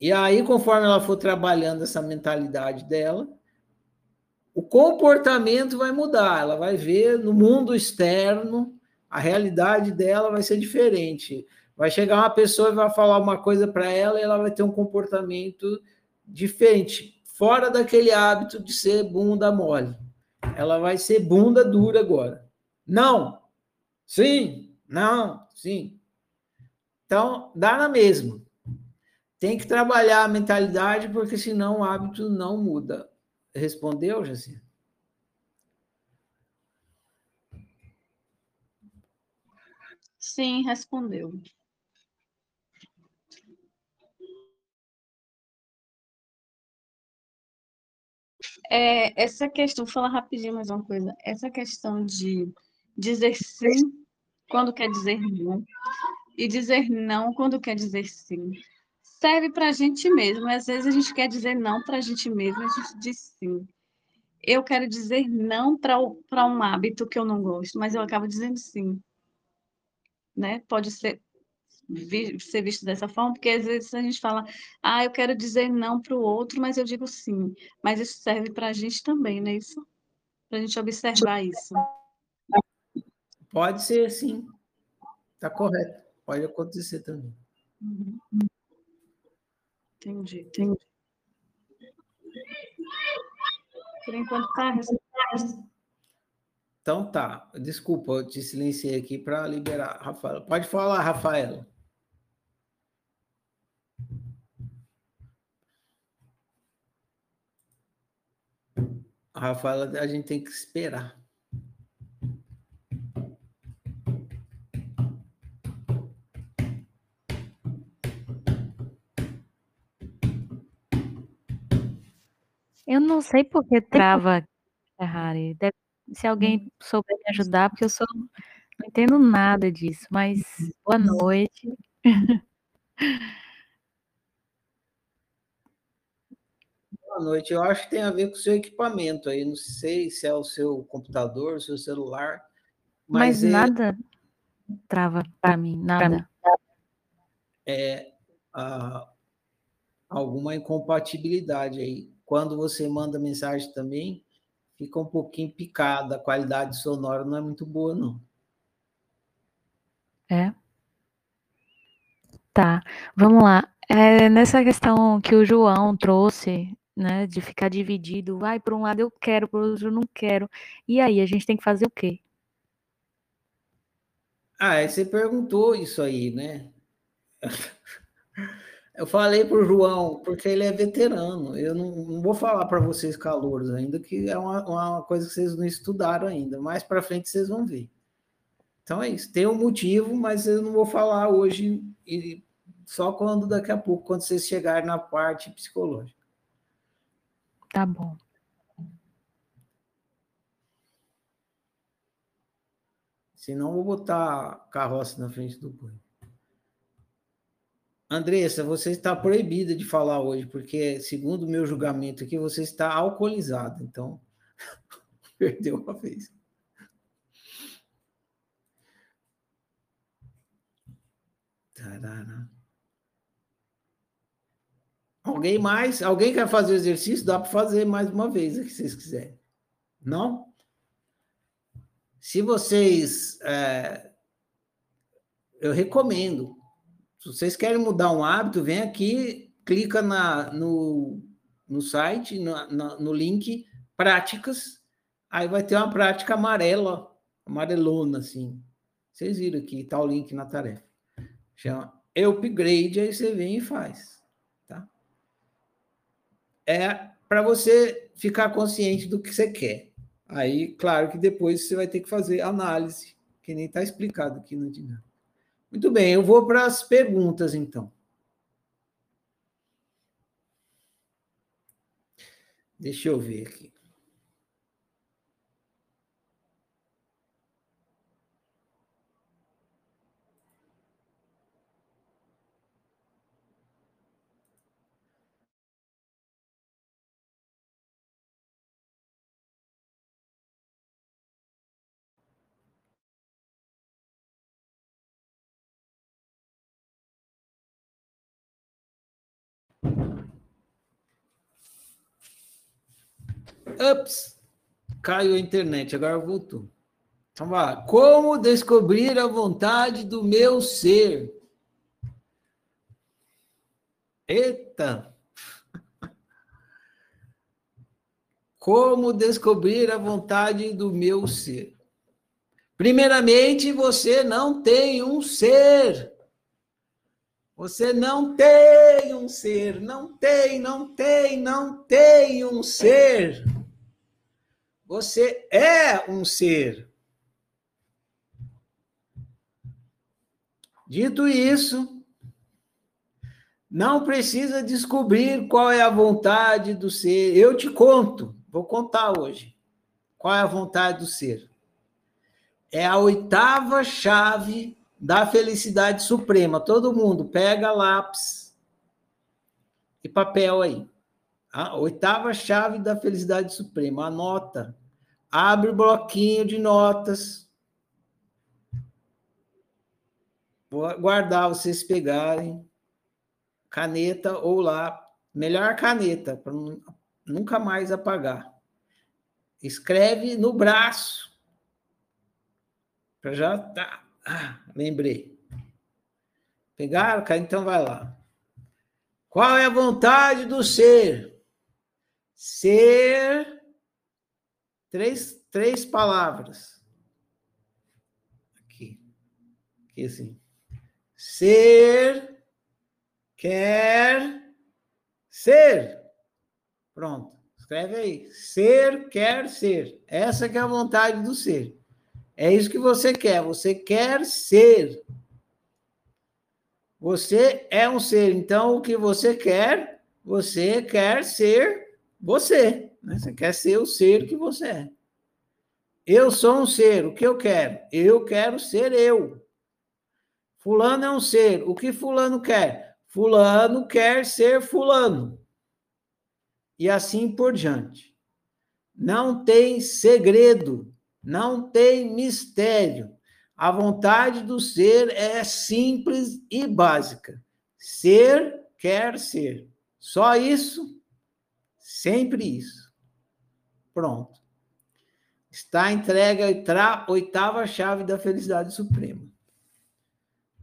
E aí, conforme ela for trabalhando essa mentalidade dela, o comportamento vai mudar. Ela vai ver no mundo externo A realidade dela vai ser diferente. Vai chegar uma pessoa e vai falar uma coisa para ela e ela vai ter um comportamento diferente, fora daquele hábito de ser bunda mole. Ela vai ser bunda dura agora. Não. Sim. Não. Sim. Então, dá na mesma. Tem que trabalhar a mentalidade, porque senão o hábito não muda. Respondeu, Jacinto? Sim, respondeu. É, essa questão, vou falar rapidinho mais uma coisa. Essa questão de dizer sim quando quer dizer não e dizer não quando quer dizer sim serve para a gente mesmo. Às vezes a gente quer dizer não para a gente mesmo, a gente diz sim. Eu quero dizer não para um hábito que eu não gosto, mas eu acabo dizendo sim. Né? Pode ser, ser visto dessa forma, porque às vezes a gente fala, ah, eu quero dizer não para o outro, mas eu digo sim. Mas isso serve para a gente também, não é isso? Para a gente observar isso. Pode ser, sim. Está correto. Pode acontecer também. Uhum. Entendi, entendi. Por enquanto tá. Então tá. Desculpa, eu te silenciei aqui para liberar, Rafaela. Pode falar, Rafaela. Rafaela, a gente tem que esperar. Eu não sei por que trava, Ferrari. Deve, se alguém souber me ajudar, porque eu sou, não entendo nada disso, mas boa noite. (laughs) Boa noite. Eu acho que tem a ver com o seu equipamento aí. Não sei se é o seu computador, o seu celular. Mas, mas é... nada trava para mim, nada. É a, alguma incompatibilidade aí quando você manda mensagem também, fica um pouquinho picada, a qualidade sonora não é muito boa, não. É. Tá, vamos lá. É, nessa questão que o João trouxe, né, de ficar dividido, vai por um lado eu quero, por outro eu não quero. E aí, a gente tem que fazer o quê? Ah, você perguntou isso aí, né? (laughs) Eu falei para o João, porque ele é veterano. Eu não, não vou falar para vocês calouros ainda, que é uma, uma, coisa que vocês não estudaram ainda. Mais para frente vocês vão ver. Então é isso. Tem um motivo, mas eu não vou falar hoje, e só quando daqui a pouco, quando vocês chegarem na parte psicológica. Tá bom. Senão vou botar carroça na frente do boi. Andressa, você está proibida de falar hoje, porque, segundo o meu julgamento aqui, você está alcoolizada. Então, (laughs) perdeu uma vez. Tarara. Alguém mais? Alguém quer fazer o exercício? Dá para fazer mais uma vez, se vocês quiserem. Não? Se vocês. É, eu recomendo se vocês querem mudar um hábito, vem aqui, clica na, no, no site, no, no link práticas, aí vai ter uma prática amarela, amarelona, assim. Vocês viram aqui, está o link na tarefa. Chama Upgrade, aí você vem e faz. É para você ficar consciente do que você quer. Aí, claro que depois você vai ter que fazer análise, que nem está explicado aqui no dinâmico. Muito bem, eu vou para as perguntas, então. Deixa eu ver aqui. Ups! Caiu a internet, agora voltou. Então, vai. Como descobrir a vontade do meu ser? Eita! (laughs) Como descobrir a vontade do meu ser? Primeiramente, você não tem um ser. Você não tem um ser, não tem, não tem, não tem um ser. Você é um ser. Dito isso, não precisa descobrir qual é a vontade do ser. Eu te conto, vou contar hoje. Qual é a vontade do ser? É a oitava chave da felicidade suprema. Todo mundo pega lápis e papel aí. A oitava chave da felicidade suprema. Anota. Abre o bloquinho de notas. Vou guardar vocês pegarem caneta ou lá, melhor caneta, para nunca mais apagar. Escreve no braço. Para já tá. Ah, lembrei. Pegaram, cara? Então vai lá. Qual é a vontade do ser? Ser. Três, três palavras. Aqui. Aqui assim. Ser quer ser. Pronto. Escreve aí. Ser quer ser. Essa que é a vontade do ser. É isso que você quer. Você quer ser. Você é um ser. Então, o que você quer, você quer ser você. Né? Você quer ser o ser que você é. Eu sou um ser. O que eu quero? Eu quero ser eu. Fulano é um ser. O que Fulano quer? Fulano quer ser Fulano. E assim por diante. Não tem segredo, não tem mistério. A vontade do ser é simples e básica. Ser quer ser. Só isso, sempre isso. Pronto. Está entregue a oitava chave da felicidade suprema.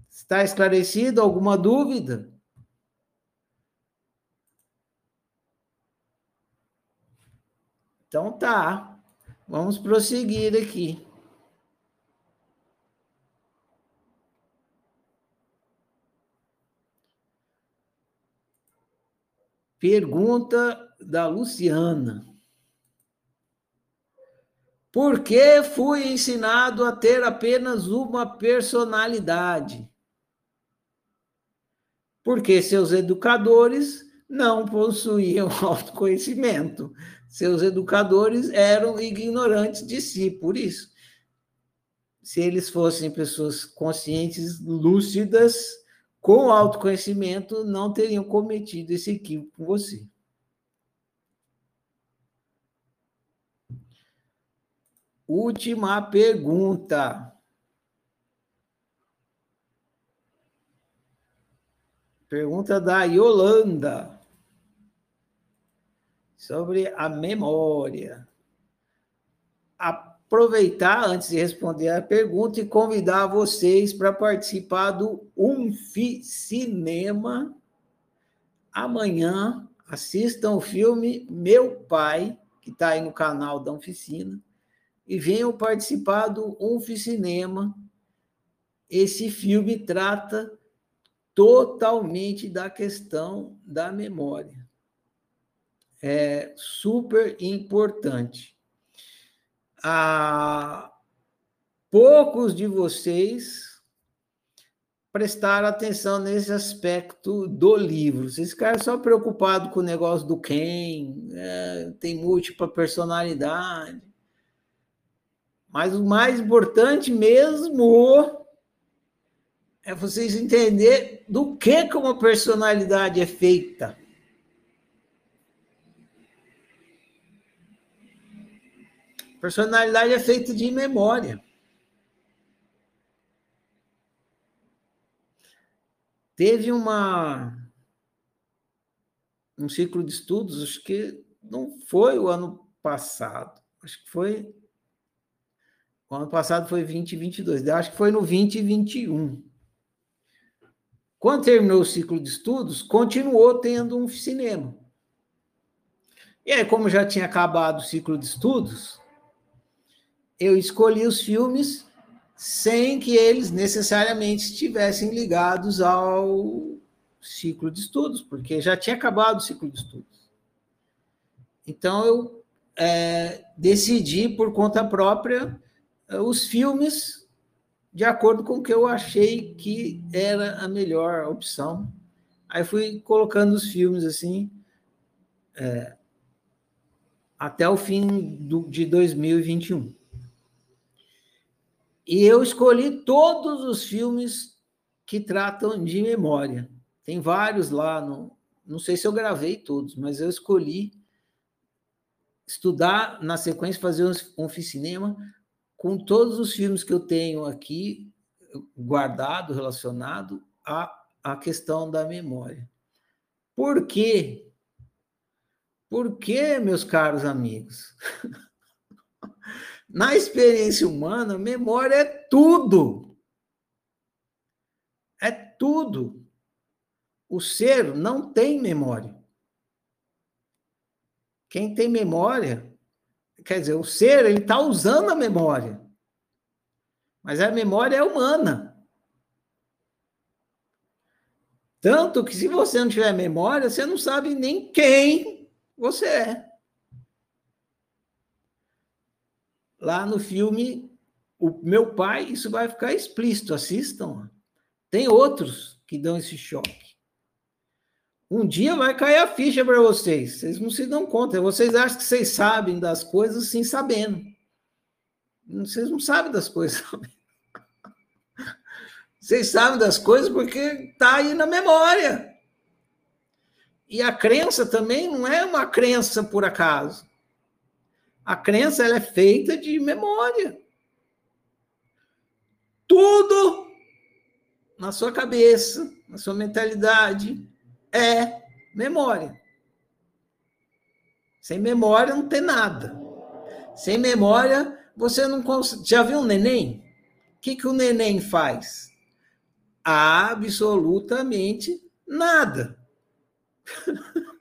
Está esclarecido? Alguma dúvida? Então tá. Vamos prosseguir aqui. Pergunta da Luciana. Por que fui ensinado a ter apenas uma personalidade? Porque seus educadores não possuíam (laughs) autoconhecimento. Seus educadores eram ignorantes de si, por isso. Se eles fossem pessoas conscientes, lúcidas, com autoconhecimento, não teriam cometido esse equívoco com você. Última pergunta. Pergunta da Yolanda sobre a memória. Aproveitar antes de responder a pergunta e convidar vocês para participar do Umfi Cinema amanhã. Assistam o filme Meu Pai, que está aí no canal da Oficina, e venham participar do Umfi Cinema. Esse filme trata totalmente da questão da memória é super importante. Ah, poucos de vocês prestaram atenção nesse aspecto do livro. Vocês ficaram só preocupados com o negócio do quem, é, tem múltipla personalidade. Mas o mais importante mesmo é vocês entenderem do que, que uma personalidade é feita. Personalidade é feita de memória. Teve uma um ciclo de estudos, acho que não foi o ano passado, acho que foi O ano passado foi 2022. Eu acho que foi no 2021. Quando terminou o ciclo de estudos, continuou tendo um cinema. E aí, como já tinha acabado o ciclo de estudos, eu escolhi os filmes sem que eles necessariamente estivessem ligados ao ciclo de estudos, porque já tinha acabado o ciclo de estudos. Então, eu é, decidi, por conta própria, os filmes de acordo com o que eu achei que era a melhor opção. Aí fui colocando os filmes assim, é, até o fim do, de 2021. E eu escolhi todos os filmes que tratam de memória. Tem vários lá, no, não sei se eu gravei todos, mas eu escolhi estudar na sequência, fazer um, um cinema com todos os filmes que eu tenho aqui guardado, relacionado à, à questão da memória. Por quê? Porque, meus caros amigos, (laughs) na experiência humana, memória é tudo. É tudo. O ser não tem memória. Quem tem memória, quer dizer, o ser, ele está usando a memória. Mas a memória é humana. Tanto que se você não tiver memória, você não sabe nem quem você é. Lá no filme, o meu pai, isso vai ficar explícito, assistam. Tem outros que dão esse choque. Um dia vai cair a ficha para vocês, vocês não se dão conta, vocês acham que vocês sabem das coisas sem sabendo. Vocês não sabem das coisas. (laughs) Vocês sabem das coisas porque está aí na memória. E a crença também não é uma crença por acaso. A crença ela é feita de memória. Tudo na sua cabeça, na sua mentalidade é memória. Sem memória não tem nada. Sem memória você não consegue. Já viu um neném? O que, que o neném faz? Absolutamente nada. (laughs)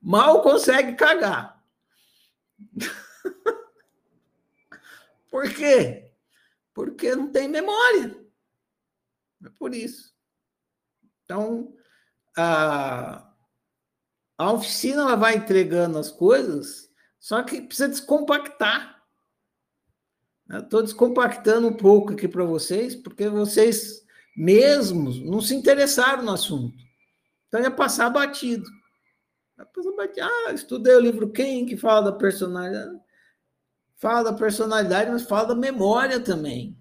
Mal consegue cagar. (laughs) Por quê? Porque não tem memória. É por isso. Então, a, a oficina ela vai entregando as coisas, só que precisa descompactar. Estou descompactando um pouco aqui para vocês, porque vocês mesmos não se interessaram no assunto. Então ia passar batido. Ah, estudei o livro Quem, que fala da personalidade. Fala da personalidade, mas fala da memória também.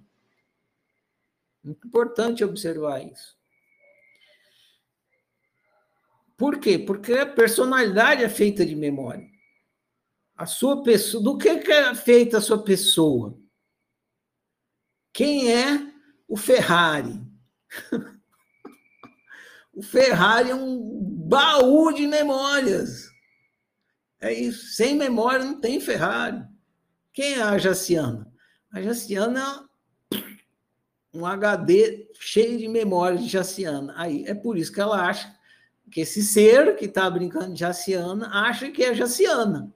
Muito importante observar isso. Por quê? Porque a personalidade é feita de memória. A sua pessoa, do que é feita a sua pessoa? Quem é o Ferrari? (laughs) O Ferrari é um baú de memórias. É isso. Sem memória não tem Ferrari. Quem é a Jaciana? A Jaciana um HD cheio de memória de Jaciana. Aí é por isso que ela acha que esse ser que está brincando de Jaciana acha que é Jaciana.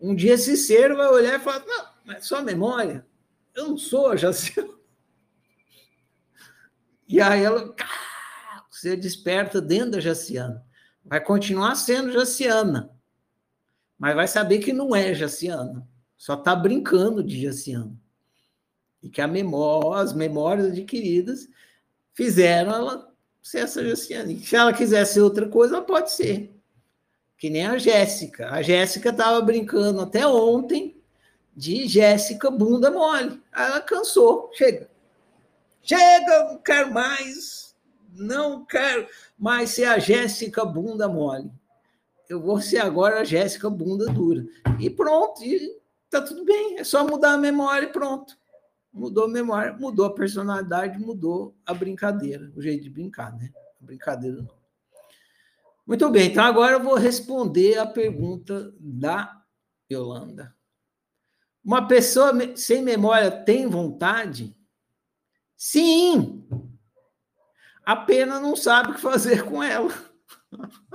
Um dia esse ser vai olhar e falar: não, mas é só memória. Eu não sou a Jaciana. E aí ela, você desperta dentro da Jaciana. Vai continuar sendo Jaciana, mas vai saber que não é Jaciana. Só está brincando de Jaciana. E que memória, as memórias adquiridas fizeram ela ser essa Jaciana. E se ela quiser ser outra coisa, ela pode ser. Que nem a Jéssica. A Jéssica estava brincando até ontem de Jéssica bunda mole. Ela cansou. Chega. Chega, não quero mais, não quero mais ser a Jéssica bunda mole. Eu vou ser agora a Jéssica bunda dura. E pronto, e tá tudo bem, é só mudar a memória e pronto. Mudou a memória, mudou a personalidade, mudou a brincadeira, o jeito de brincar, né? A brincadeira não. Muito bem, então agora eu vou responder a pergunta da Yolanda. Uma pessoa sem memória tem vontade? Sim. Apenas não sabe o que fazer com ela. (laughs)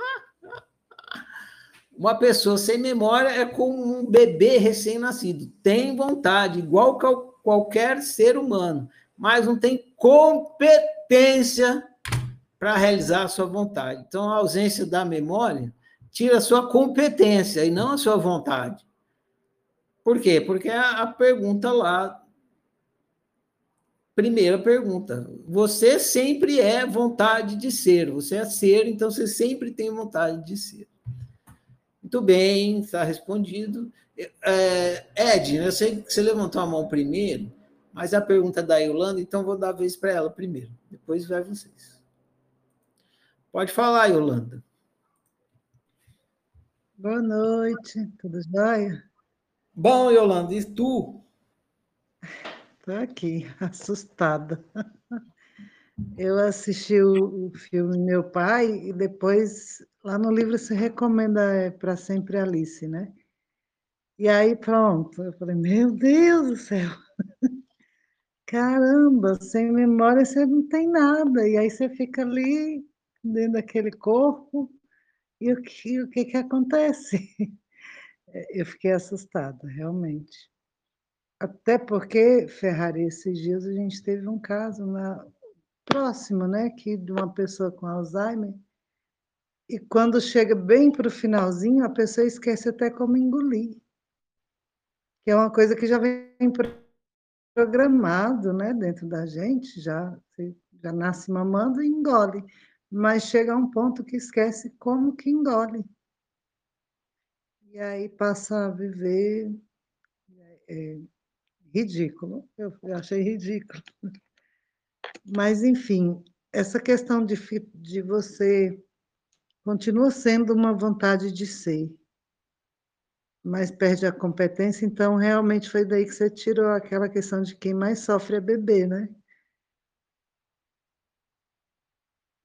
Uma pessoa sem memória é como um bebê recém-nascido. Tem vontade, igual qualquer ser humano, mas não tem competência para realizar a sua vontade. Então, a ausência da memória tira a sua competência e não a sua vontade. Por quê? Porque a, a pergunta lá, primeira pergunta, você sempre é vontade de ser, você é ser, então você sempre tem vontade de ser. Muito bem, está respondido. É, Ed, eu sei que você levantou a mão primeiro, mas a pergunta é da Yolanda, então vou dar a vez para ela primeiro, depois vai vocês. Pode falar, Yolanda. Boa noite, tudo jóia? Bom, Yolanda, e tu? Estou aqui, (laughs) assustada. Eu assisti o, filme Meu Pai e depois, lá no livro se recomenda é, para sempre Alice, né? E aí, pronto, eu falei, meu Deus do céu! (laughs) Caramba, sem memória você não tem nada. E aí você fica ali, dentro daquele corpo, e o que, o que, que acontece? (laughs) Eu fiquei assustada, realmente. Até porque, Ferrari, esses dias a gente teve um caso na, próximo, né, que de uma pessoa com Alzheimer, e quando chega bem para o finalzinho, a pessoa esquece até como engolir, que é uma coisa que já vem programado, né, dentro da gente, já já nasce mamando e engole mas chega a um ponto que esquece como que engole. E aí passa a viver é, ridículo. Eu achei ridículo. Mas, enfim, essa questão de, de você continua sendo uma vontade de ser, mas perde a competência, então realmente foi daí que você tirou aquela questão de quem mais sofre é bebê, né?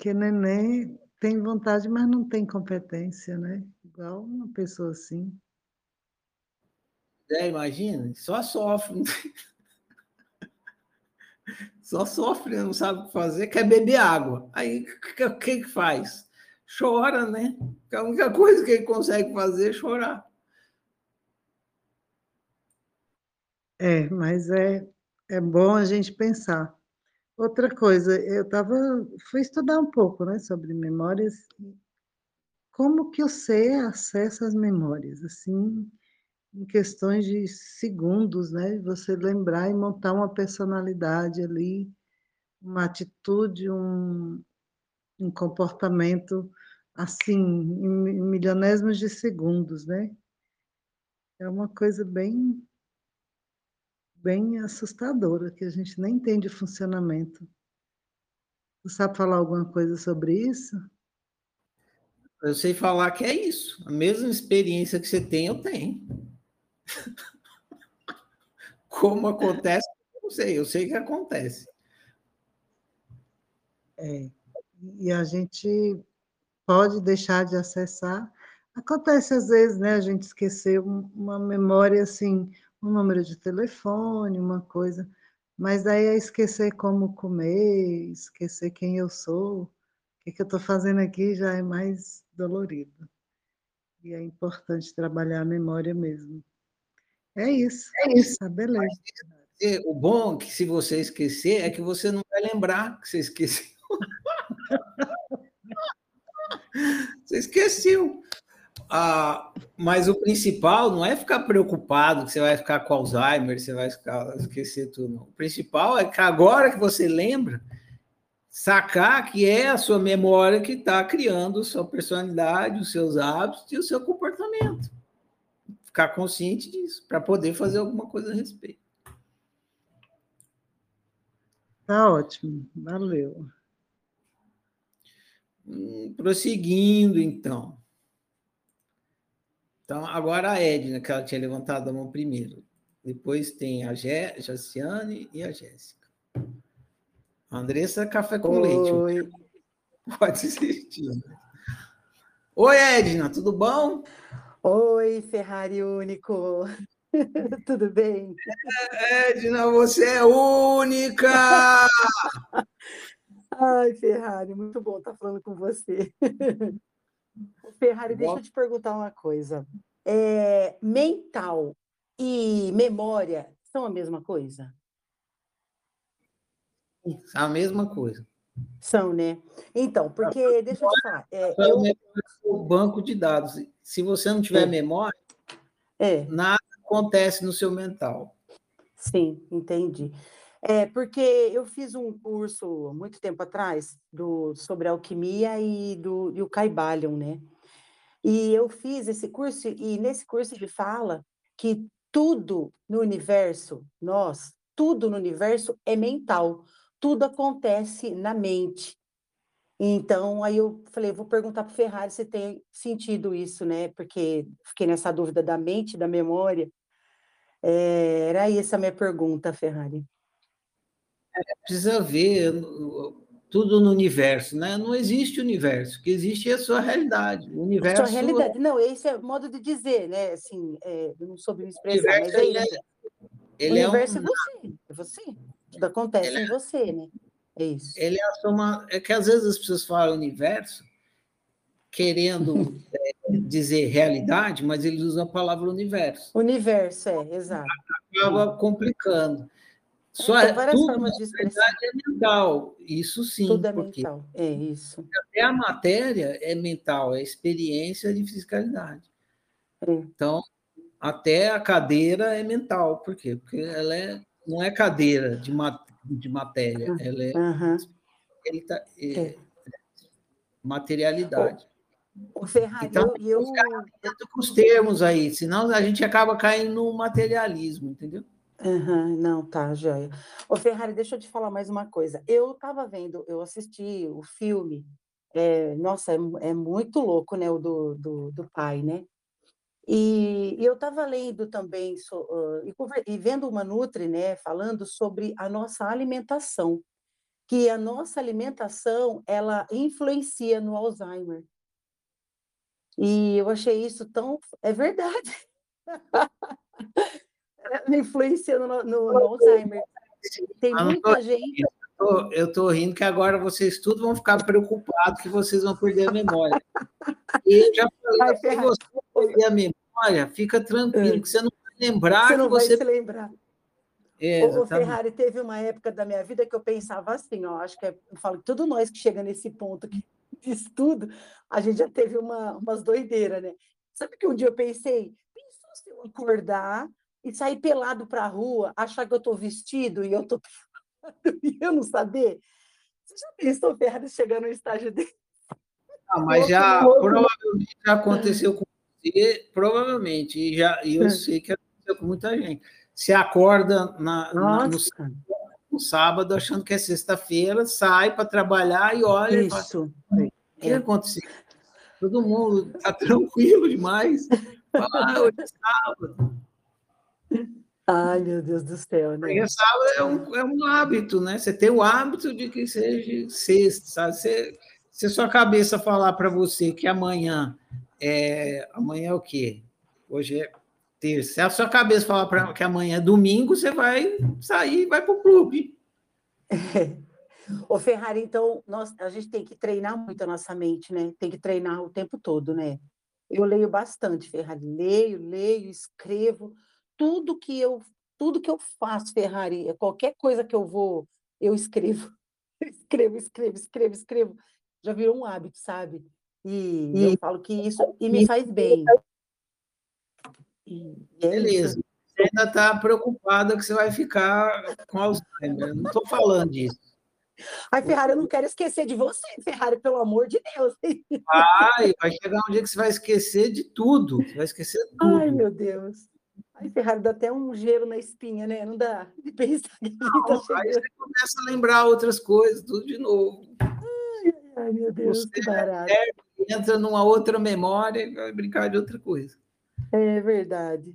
que neném tem vontade, mas não tem competência, né? Igual uma pessoa assim. É, imagina, só sofre. (laughs) Só sofre, não sabe o que fazer, quer beber água. Aí o que, que faz? Chora, né? A única coisa que ele consegue fazer é chorar. É, mas é, é bom a gente pensar. Outra coisa, eu tava, fui estudar um pouco, né, sobre memórias. Como que ser acessa as memórias, assim, em questões de segundos, né? Você lembrar e montar uma personalidade ali, uma atitude, um, um comportamento assim, em milionésimos de segundos, né? É uma coisa bem bem assustadora, que a gente nem entende o funcionamento. Você sabe falar alguma coisa sobre isso? Eu sei falar que é isso. A mesma experiência que você tem, eu tenho. (laughs) Como acontece, eu não sei. Eu sei que acontece. É. E a gente pode deixar de acessar. Acontece às vezes, né? A gente esquecer uma memória assim, um número de telefone, uma coisa, mas daí é esquecer como comer, esquecer quem eu sou, o que, que eu estou fazendo aqui já é mais dolorido. E é importante trabalhar a memória mesmo. É isso. É isso. Tá, beleza. O bom é que se você esquecer é que você não vai lembrar que você esqueceu. (laughs) você esqueceu. Ah, mas o principal não é ficar preocupado que você vai ficar com Alzheimer, você vai ficar, esquecer tudo. O principal é que agora que você lembra, sacar que é a sua memória que está criando a sua personalidade, os seus hábitos e o seu comportamento. Ficar consciente disso, para poder fazer alguma coisa a respeito. Tá ótimo, valeu. Hum, prosseguindo, então. Então, agora a Edna, que ela tinha levantado a mão primeiro. Depois tem a Jé, Jaciane e a Jéssica. A Andressa, café com Oi. leite. (laughs) Pode assistir. Oi, Edna, tudo bom? Oi, Ferrari Único. (laughs) Tudo bem? Edna, você é única! (laughs) Ai, Ferrari, muito bom estar falando com você. Ferrari, deixa eu te perguntar uma coisa. É, mental e memória são a mesma coisa? A mesma coisa. São, né? Então, porque, deixa eu te falar. É, eu... O banco de dados. Se você não tiver é. memória, é. nada acontece no seu mental. Sim, entendi. É, porque eu fiz um curso muito tempo atrás do, sobre alquimia e, do, e o Caibalion, né? E eu fiz esse curso, e nesse curso ele fala que tudo no universo, nós, tudo no universo é mental, tudo acontece na mente. Então, aí eu falei, vou perguntar para o Ferrari se tem sentido isso, né? Porque fiquei nessa dúvida da mente, da memória. É, era essa a minha pergunta, Ferrari. É, precisa ver tudo no universo, né? Não existe universo, o que existe é a sua realidade. O universo. A sua realidade. Não, esse é modo de dizer, né? Assim, é, não soube me expressar, mas é isso. Ele o universo é, um... é você, é você. Tudo acontece ele em é... você, né? É isso. Ele é a soma. É que às vezes as pessoas falam universo querendo é, (laughs) dizer realidade, mas eles usam a palavra universo. Universo, é, exato. Acaba complicando. Só é, várias tudo, formas de expressar. é mental, isso sim. Tudo é mental, é isso. Até a matéria é mental, é experiência de fisicalidade. É. Então, até a cadeira é mental, por quê? Porque ela é, não é cadeira de, mat, de matéria, ela é, uhum. é, é. materialidade. O Ferrari, então, eu, eu... com os termos aí, senão a gente acaba caindo no materialismo, entendeu? Não, tá, joia. Ô, Ferrari, deixa eu te falar mais uma coisa. Eu estava vendo, eu assisti o filme, é, nossa, é, é, muito louco, né, o do, do, do pai, né? E, e eu estava lendo também so, e, e, vendo uma Nutri, né, falando sobre a nossa alimentação, que a nossa alimentação ela influencia no Alzheimer. E eu achei isso tão. É verdade. (laughs) influencia no, no, no Alzheimer. Tem ah, muita gente. Eu estou rindo que agora vocês todos vão ficar preocupados que vocês vão perder a memória. E eu já falei, se você perder a memória, fica tranquilo, é. que você não vai lembrar. Você não vai você... se lembrar. É, o Ferrari teve uma época da minha vida que eu pensava assim, ó, acho que é, eu falo que todos nós que chega nesse ponto de estudo, (laughs) a gente já teve uma, umas doideiras, né? Sabe que um dia eu pensei, pensou se eu acordar e sair pelado para a rua, achar que eu estou vestido e eu (laughs) estou e eu não saber. Você já pensou, Ferrari, chegar no estágio dele? Ah, mas já provavelmente já aconteceu com você, provavelmente, e, já, eu é. sei que aconteceu com muita gente. Você acorda na, na no, no, sábado achando que é sexta-feira, sai para trabalhar e olha Isso. e fala, o que é. aconteceu? Todo mundo está (laughs) tranquilo demais. Fala, (laughs) ah, hoje é sábado. Ai, meu Deus do céu, né? Porque sábado é um, é um hábito, né? Você tem o hábito de que seja sexta, sabe? Você, se sua cabeça falar para você que amanhã é. Amanhã é o quê? Hoje é terça. Se a sua cabeça falar para que amanhã é domingo, você vai sair e vai para o clube. É. (laughs) Ô, Ferrari, então, nós, a gente tem que treinar muito a nossa mente, né? Tem que treinar o tempo todo, né? Eu leio bastante, Ferrari. Leio, leio, escrevo tudo que eu tudo que eu faço, Ferrari, é qualquer coisa que eu vou, eu escrevo. (laughs) escrevo, escrevo, escrevo, escrevo. Já virou um hábito, sabe? E, e eu falo que isso e me faz bem. E é Beleza. Isso. Você ainda está preocupada que você vai ficar com Alzheimer. Não estou falando disso. Ai, Ferrari, eu não quero esquecer de você, Ferrari, pelo amor de Deus. Vai, vai chegar um dia que você vai esquecer de tudo. Vai esquecer tudo. Ai, meu Deus. Ai, Ferrari, dá até um gelo na espinha, né? Não dá de pensar que Não, tá Aí você começa a lembrar outras coisas, tudo de novo. Ai, ai meu Deus, você que barato. entra numa outra memória e vai brincar de outra coisa. É verdade.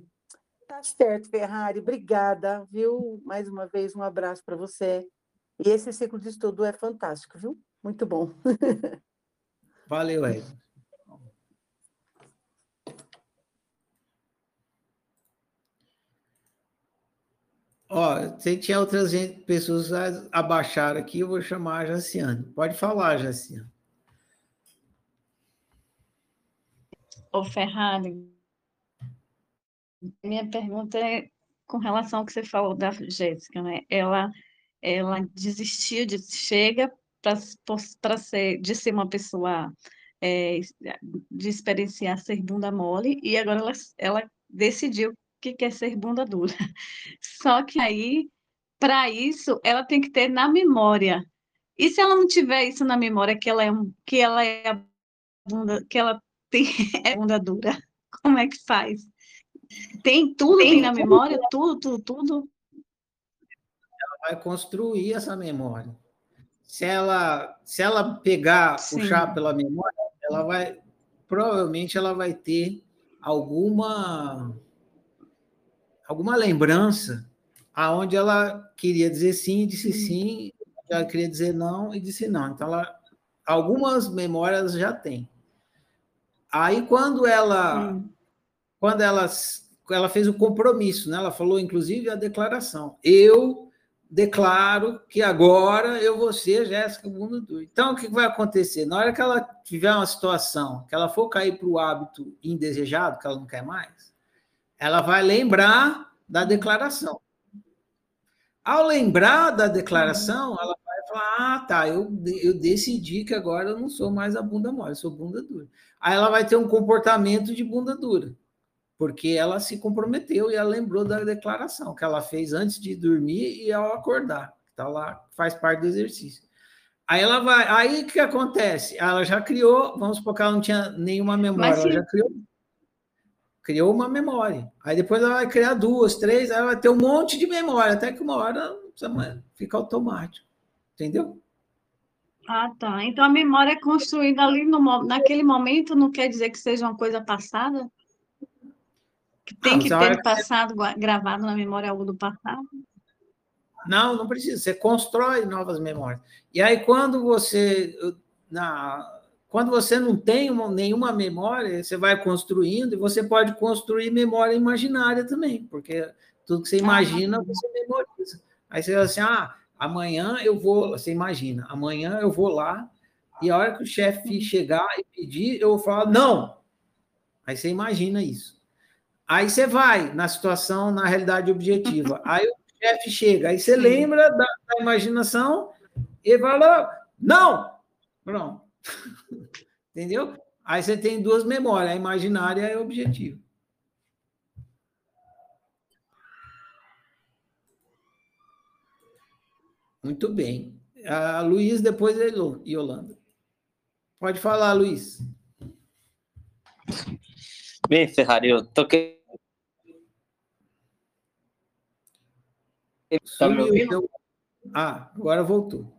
Tá certo, Ferrari. Obrigada, viu? Mais uma vez, um abraço para você. E esse ciclo de estudo é fantástico, viu? Muito bom. (laughs) Valeu, Ed. Ó, se tinha outras gente, pessoas abaixaram aqui, eu vou chamar a Jaciane. Pode falar, Jaciane. Ô, Ferrari, minha pergunta é com relação ao que você falou da Jéssica, né? Ela, ela desistiu de chega para ser de ser uma pessoa é, de experienciar ser bunda mole e agora ela, ela decidiu que quer ser bunda dura. (laughs) Só que aí, para isso, ela tem que ter na memória. E se ela não tiver isso na memória, que ela é, que ela é a bunda, que ela (laughs) tem, é bunda dura, como é que faz? Tem tudo tem, na memória, tudo, tudo, tudo. Ela vai construir essa memória. Se ela, se ela pegar, Sim. puxar pela memória, ela vai, provavelmente ela vai ter alguma alguma lembrança aonde ela queria dizer sim, disse sim, ela queria dizer não e disse não. Então ela algumas memórias já tem. Aí quando ela hum. quando ela ela fez o compromisso, né? Ela falou inclusive a declaração. Eu declaro que agora eu vou ser Jéssica Bundudu. Então, o que vai acontecer? Na hora que ela tiver uma situação que ela for cair para o hábito indesejado, que ela não quer mais, ela vai lembrar da declaração. Ao lembrar da declaração, ela vai falar: Ah, tá, eu, eu decidi que agora eu não sou mais a bunda mole, eu sou bunda dura. Aí ela vai ter um comportamento de bunda dura, porque ela se comprometeu e ela lembrou da declaração que ela fez antes de dormir e ao acordar. Tá lá, faz parte do exercício. Aí ela vai, aí o que acontece? Ela já criou, vamos supor que ela não tinha nenhuma memória, ela já criou criou uma memória. Aí depois ela vai criar duas, três, aí ela vai ter um monte de memória, até que uma hora fica automático. Entendeu? Ah, tá. Então a memória é construída ali no, naquele momento, não quer dizer que seja uma coisa passada? Que tem não, que ter passado você... gravado na memória algo do passado? Não, não precisa. Você constrói novas memórias. E aí, quando você. Na, quando você não tem uma, nenhuma memória, você vai construindo e você pode construir memória imaginária também, porque tudo que você imagina, você memoriza. Aí você fala assim: ah, amanhã eu vou, você imagina, amanhã eu vou lá e a hora que o chefe chegar e pedir, eu vou falar, não. Aí você imagina isso. Aí você vai na situação, na realidade objetiva. (laughs) Aí o chefe chega, aí você lembra da, da imaginação e fala, não! Pronto. (laughs) Entendeu? Aí você tem duas memórias, a imaginária e a objetiva. Muito bem. A Luiz, depois é Yolanda. Pode falar, Luiz. Bem, Ferrari, eu toquei. Tá me ouvindo? Ah, agora voltou.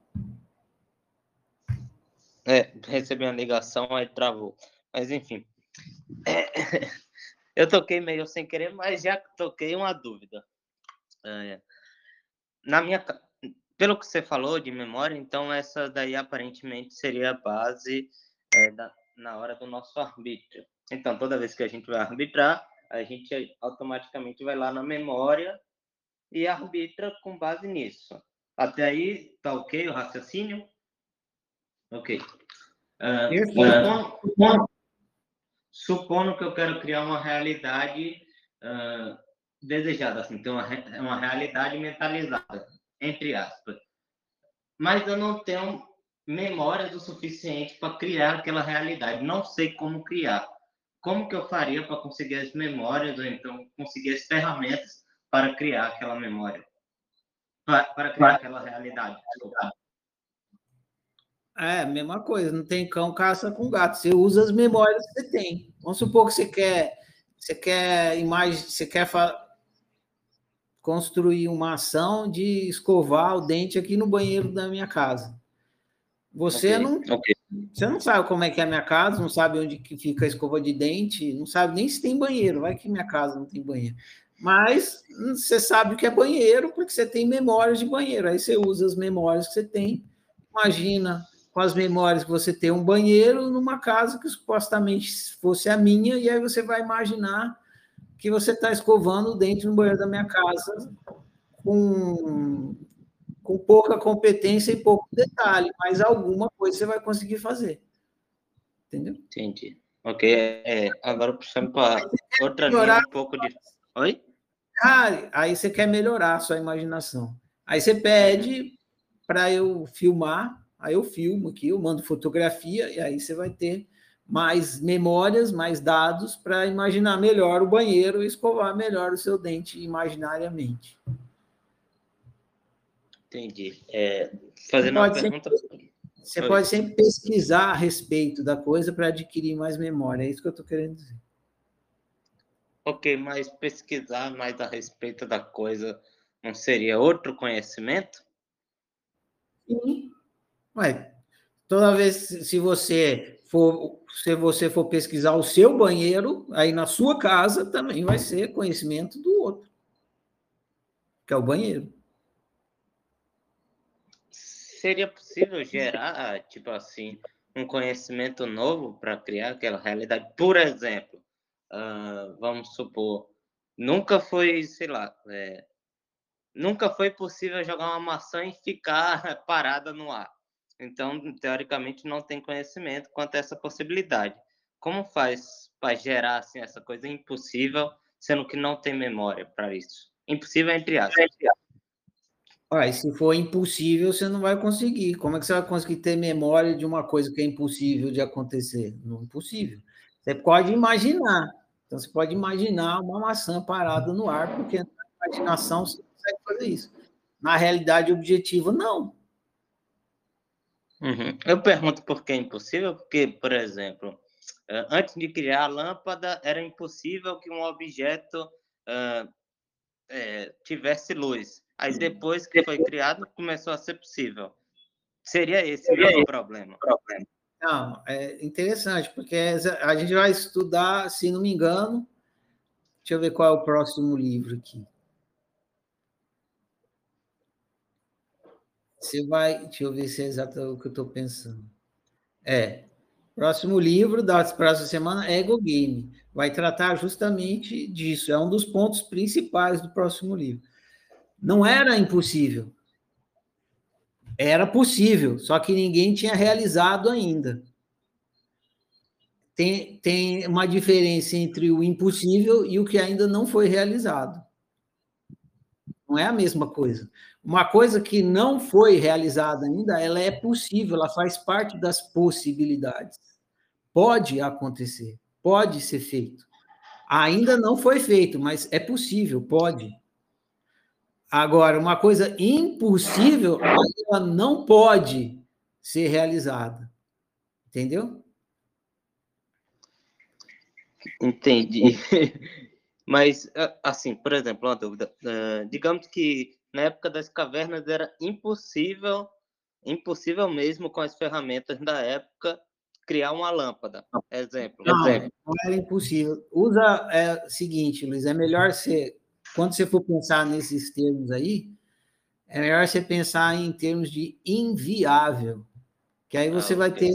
É, recebi uma ligação, aí travou. Mas enfim. É, (laughs) eu toquei meio sem querer, mas já toquei uma dúvida. É, na minha, pelo que você falou de memória, então essa daí aparentemente seria a base é, da, na hora do nosso arbítrio. Então, toda vez que a gente vai arbitrar, a gente automaticamente vai lá na memória e arbitra com base nisso. Até aí, tá ok o raciocínio? Ok. Uh, supondo, supondo, que eu quero criar uma realidade uh, desejada, assim, ter uma, uma realidade mentalizada, entre aspas. Mas eu não tenho memórias o suficiente para criar aquela realidade. Não sei como criar. Como que eu faria para conseguir as memórias, ou então conseguir as ferramentas para criar aquela memória? Para, para criar aquela realidade. Desculpa. É, mesma coisa, não tem cão, caça com gato. Você usa as memórias que você tem. Vamos supor que você quer, você quer imagem, você quer construir uma ação de escovar o dente aqui no banheiro da minha casa. Você okay, não, okay. você não sabe como é que é a minha casa, não sabe onde que fica a escova de dente, não sabe nem se tem banheiro. Vai que minha casa não tem banheiro. Mas você sabe o que é banheiro porque você tem memórias de banheiro. Aí você usa as memórias que você tem. Imagina com as memórias que você tem um banheiro numa casa que supostamente fosse a minha, e aí você vai imaginar que você está escovando o dente no banheiro da minha casa com, com pouca competência e pouco detalhe, mas alguma coisa você vai conseguir fazer. Entendeu? Entendi. Ok, é, agora puxando para outra linha um pouco de. Oi? Ah, aí você quer melhorar a sua imaginação. Aí você pede para eu filmar, aí eu filmo aqui, eu mando fotografia, e aí você vai ter mais memórias, mais dados para imaginar melhor o banheiro e escovar melhor o seu dente imaginariamente. Entendi. É, fazendo uma pergunta. Sempre, você pode sempre pesquisar a respeito da coisa para adquirir mais memória, é isso que eu estou querendo dizer. Ok, mas pesquisar mais a respeito da coisa não seria outro conhecimento? Sim. Ué, toda vez se você for se você for pesquisar o seu banheiro, aí na sua casa também vai ser conhecimento do outro, que é o banheiro. Seria possível gerar, tipo assim, um conhecimento novo para criar aquela realidade? Por exemplo, uh, vamos supor, nunca foi, sei lá, é, nunca foi possível jogar uma maçã e ficar (laughs) parada no ar. Então, teoricamente, não tem conhecimento quanto a essa possibilidade. Como faz para gerar assim, essa coisa impossível, sendo que não tem memória para isso? Impossível entre aspas. Olha, se for impossível, você não vai conseguir. Como é que você vai conseguir ter memória de uma coisa que é impossível de acontecer? Não é possível. Você pode imaginar. Então, você pode imaginar uma maçã parada no ar, porque na imaginação você consegue fazer isso. Na realidade objetiva, não. Uhum. Eu pergunto por que é impossível, porque, por exemplo, eh, antes de criar a lâmpada, era impossível que um objeto uh, é, tivesse luz. Aí, depois que foi criado, começou a ser possível. Seria esse o problema. problema. Não, é interessante, porque a gente vai estudar, se não me engano, deixa eu ver qual é o próximo livro aqui. Você vai. Deixa eu ver se é exato o que eu estou pensando. É. Próximo livro da próxima semana é Ego Game. Vai tratar justamente disso. É um dos pontos principais do próximo livro. Não era impossível. Era possível, só que ninguém tinha realizado ainda. Tem, tem uma diferença entre o impossível e o que ainda não foi realizado. Não é a mesma coisa. Uma coisa que não foi realizada ainda, ela é possível, ela faz parte das possibilidades. Pode acontecer, pode ser feito. Ainda não foi feito, mas é possível, pode. Agora, uma coisa impossível, ela não pode ser realizada. Entendeu? Entendi. Mas, assim, por exemplo, uma dúvida. digamos que na época das cavernas era impossível, impossível mesmo com as ferramentas da época, criar uma lâmpada. Exemplo. Não, exemplo. não era impossível. Usa é o seguinte, Luiz, é melhor você, quando você for pensar nesses termos aí, é melhor você pensar em termos de inviável, que aí você ah, vai ter,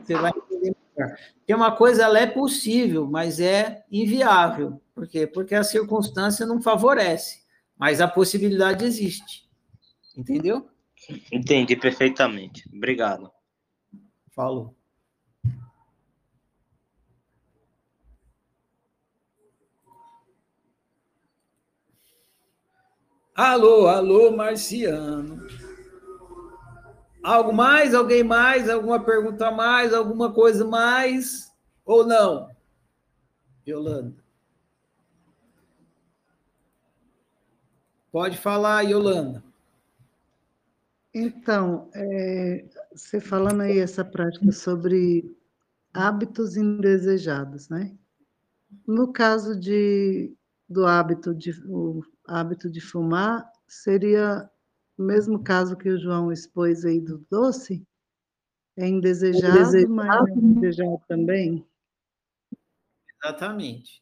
você vai entender melhor. Porque uma coisa ela é possível, mas é inviável. Por quê? Porque a circunstância não favorece. Mas a possibilidade existe. Entendeu? Entendi perfeitamente. Obrigado. Falou. Alô, alô, Marciano. Algo mais? Alguém mais? Alguma pergunta mais? Alguma coisa mais? Ou não? Yolanda. Pode falar, Yolanda. Então, é, você falando aí essa prática sobre hábitos indesejados, né? No caso de, do hábito de, o hábito de fumar, seria o mesmo caso que o João expôs aí do doce? É indesejado, indesejado. mas é indesejado também? Exatamente.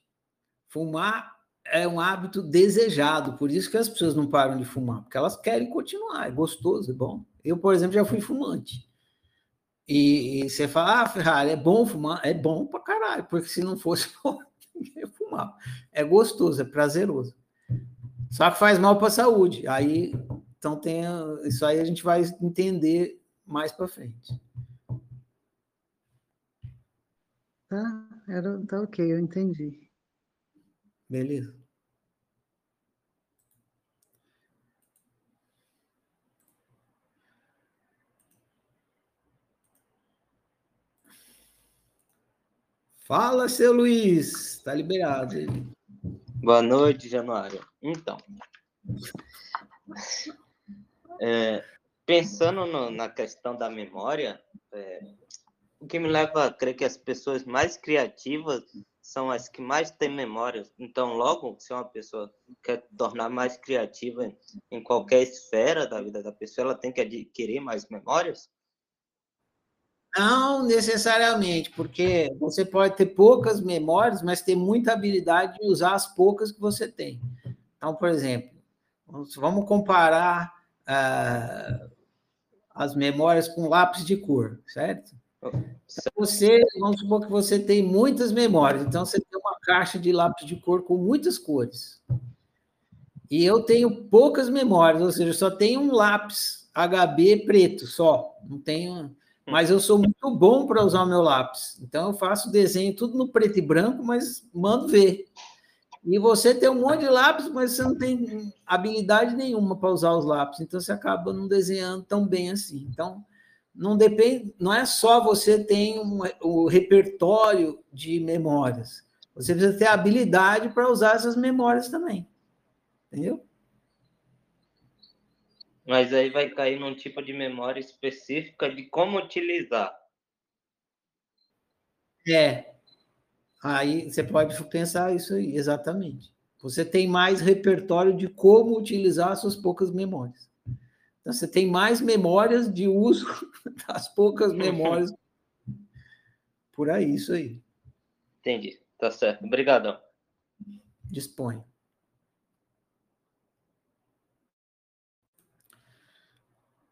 Fumar é um hábito desejado, por isso que as pessoas não param de fumar, porque elas querem continuar, é gostoso, é bom. Eu, por exemplo, já fui fumante. E, e você fala, ah, Ferrari, é bom fumar? É bom pra caralho, porque se não fosse (laughs) ninguém fumar. É gostoso, é prazeroso. Só que faz mal para a saúde. Aí, então tem isso aí a gente vai entender mais para frente. Tá, era, tá ok, eu entendi. Beleza. Fala, seu Luiz, está liberado. Boa noite, Januário. Então, é, pensando no, na questão da memória, é, o que me leva a crer que as pessoas mais criativas são as que mais têm memória. Então, logo, se uma pessoa quer tornar mais criativa em, qualquer esfera da vida da pessoa, ela tem que adquirir mais memórias? Não necessariamente, porque você pode ter poucas memórias, mas ter muita habilidade de usar as poucas que você tem. Então, por exemplo, vamos comparar uh, as memórias com lápis de cor, certo? Você, vamos supor que você tem muitas memórias, então você tem uma caixa de lápis de cor com muitas cores. E eu tenho poucas memórias, ou seja, só tenho um lápis HB preto só, não tenho mas eu sou muito bom para usar o meu lápis. Então eu faço desenho tudo no preto e branco, mas mando ver. E você tem um monte de lápis, mas você não tem habilidade nenhuma para usar os lápis, então você acaba não desenhando tão bem assim. Então não depende, não é só você tem um, o repertório de memórias. Você precisa ter habilidade para usar essas memórias também. Entendeu? Mas aí vai cair num tipo de memória específica de como utilizar. É. Aí você pode pensar isso aí, exatamente. Você tem mais repertório de como utilizar suas poucas memórias. Então, você tem mais memórias de uso (laughs) das poucas memórias. Por aí, isso aí. Entendi. Tá certo. Obrigadão. Dispõe.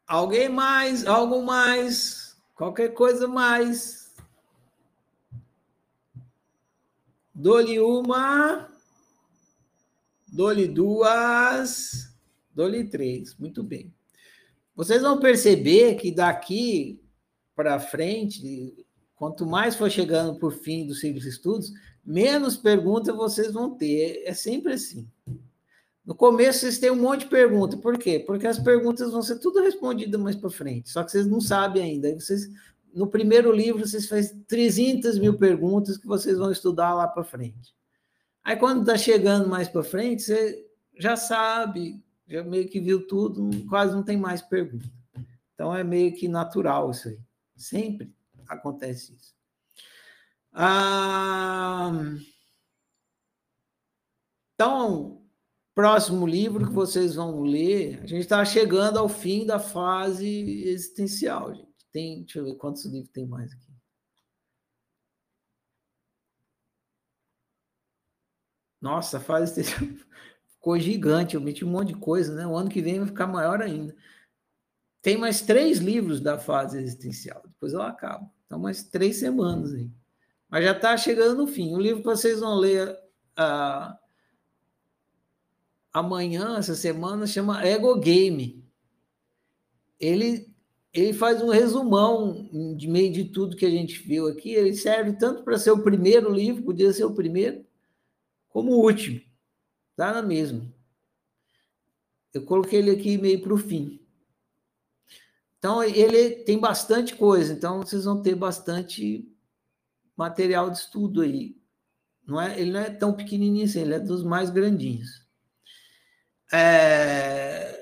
Alguém mais? Algo mais? Qualquer coisa mais? Dou-lhe uma. Dou-lhe duas. Dou-lhe três. Muito bem. Vocês vão perceber que daqui para frente, quanto mais for chegando por fim dos ciclos de estudos, menos perguntas vocês vão ter. É sempre assim. No começo vocês têm um monte de perguntas. Por quê? Porque as perguntas vão ser tudo respondidas mais para frente. Só que vocês não sabem ainda. Vocês, no primeiro livro, vocês fazem 300 mil perguntas que vocês vão estudar lá para frente. Aí, quando está chegando mais para frente, você já sabe, já meio que viu tudo, quase não tem mais pergunta. Então, é meio que natural isso aí. Sempre acontece isso. Ah, então, próximo livro que vocês vão ler, a gente está chegando ao fim da fase existencial, gente. Tem, deixa eu ver quantos livros tem mais aqui. Nossa, fase existencial ficou gigante, eu meti um monte de coisa, né? O ano que vem vai ficar maior ainda. Tem mais três livros da fase existencial, depois ela acaba. Então, mais três semanas aí. Mas já está chegando no fim. O livro que vocês vão ler uh, amanhã, essa semana, chama Ego Game. Ele, ele faz um resumão de meio de tudo que a gente viu aqui. Ele serve tanto para ser o primeiro livro, podia ser o primeiro, como o último. Está na mesma. Eu coloquei ele aqui meio para o fim. Então, ele tem bastante coisa, então vocês vão ter bastante material de estudo aí. Não é, ele não é tão pequenininho assim, ele é dos mais grandinhos. É,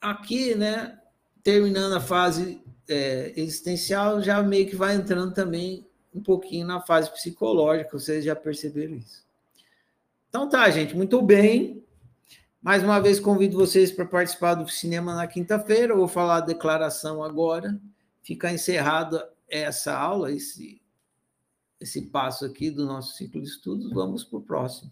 aqui, né, terminando a fase é, existencial, já meio que vai entrando também um pouquinho na fase psicológica, vocês já perceberam isso. Então tá, gente, muito bem. Mais uma vez convido vocês para participar do cinema na quinta-feira. Eu vou falar a declaração agora. Fica encerrada essa aula, esse, esse passo aqui do nosso ciclo de estudos. Vamos para o próximo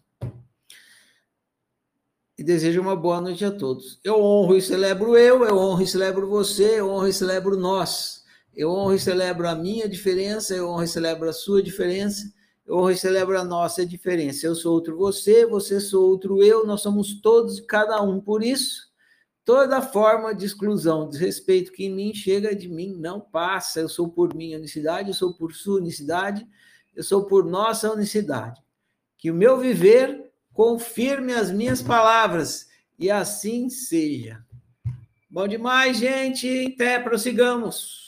e desejo uma boa noite a todos. Eu honro e celebro eu, eu honro e celebro você, eu honro e celebro nós. Eu honro e celebro a minha diferença, eu honro e celebro a sua diferença, hoje celebro a nossa diferença. Eu sou outro você, você sou outro eu, nós somos todos e cada um. Por isso, toda forma de exclusão, desrespeito que em mim chega de mim não passa. Eu sou por minha unicidade, eu sou por sua unicidade, eu sou por nossa unicidade. Que o meu viver confirme as minhas palavras e assim seja. Bom demais, gente. Até prossigamos.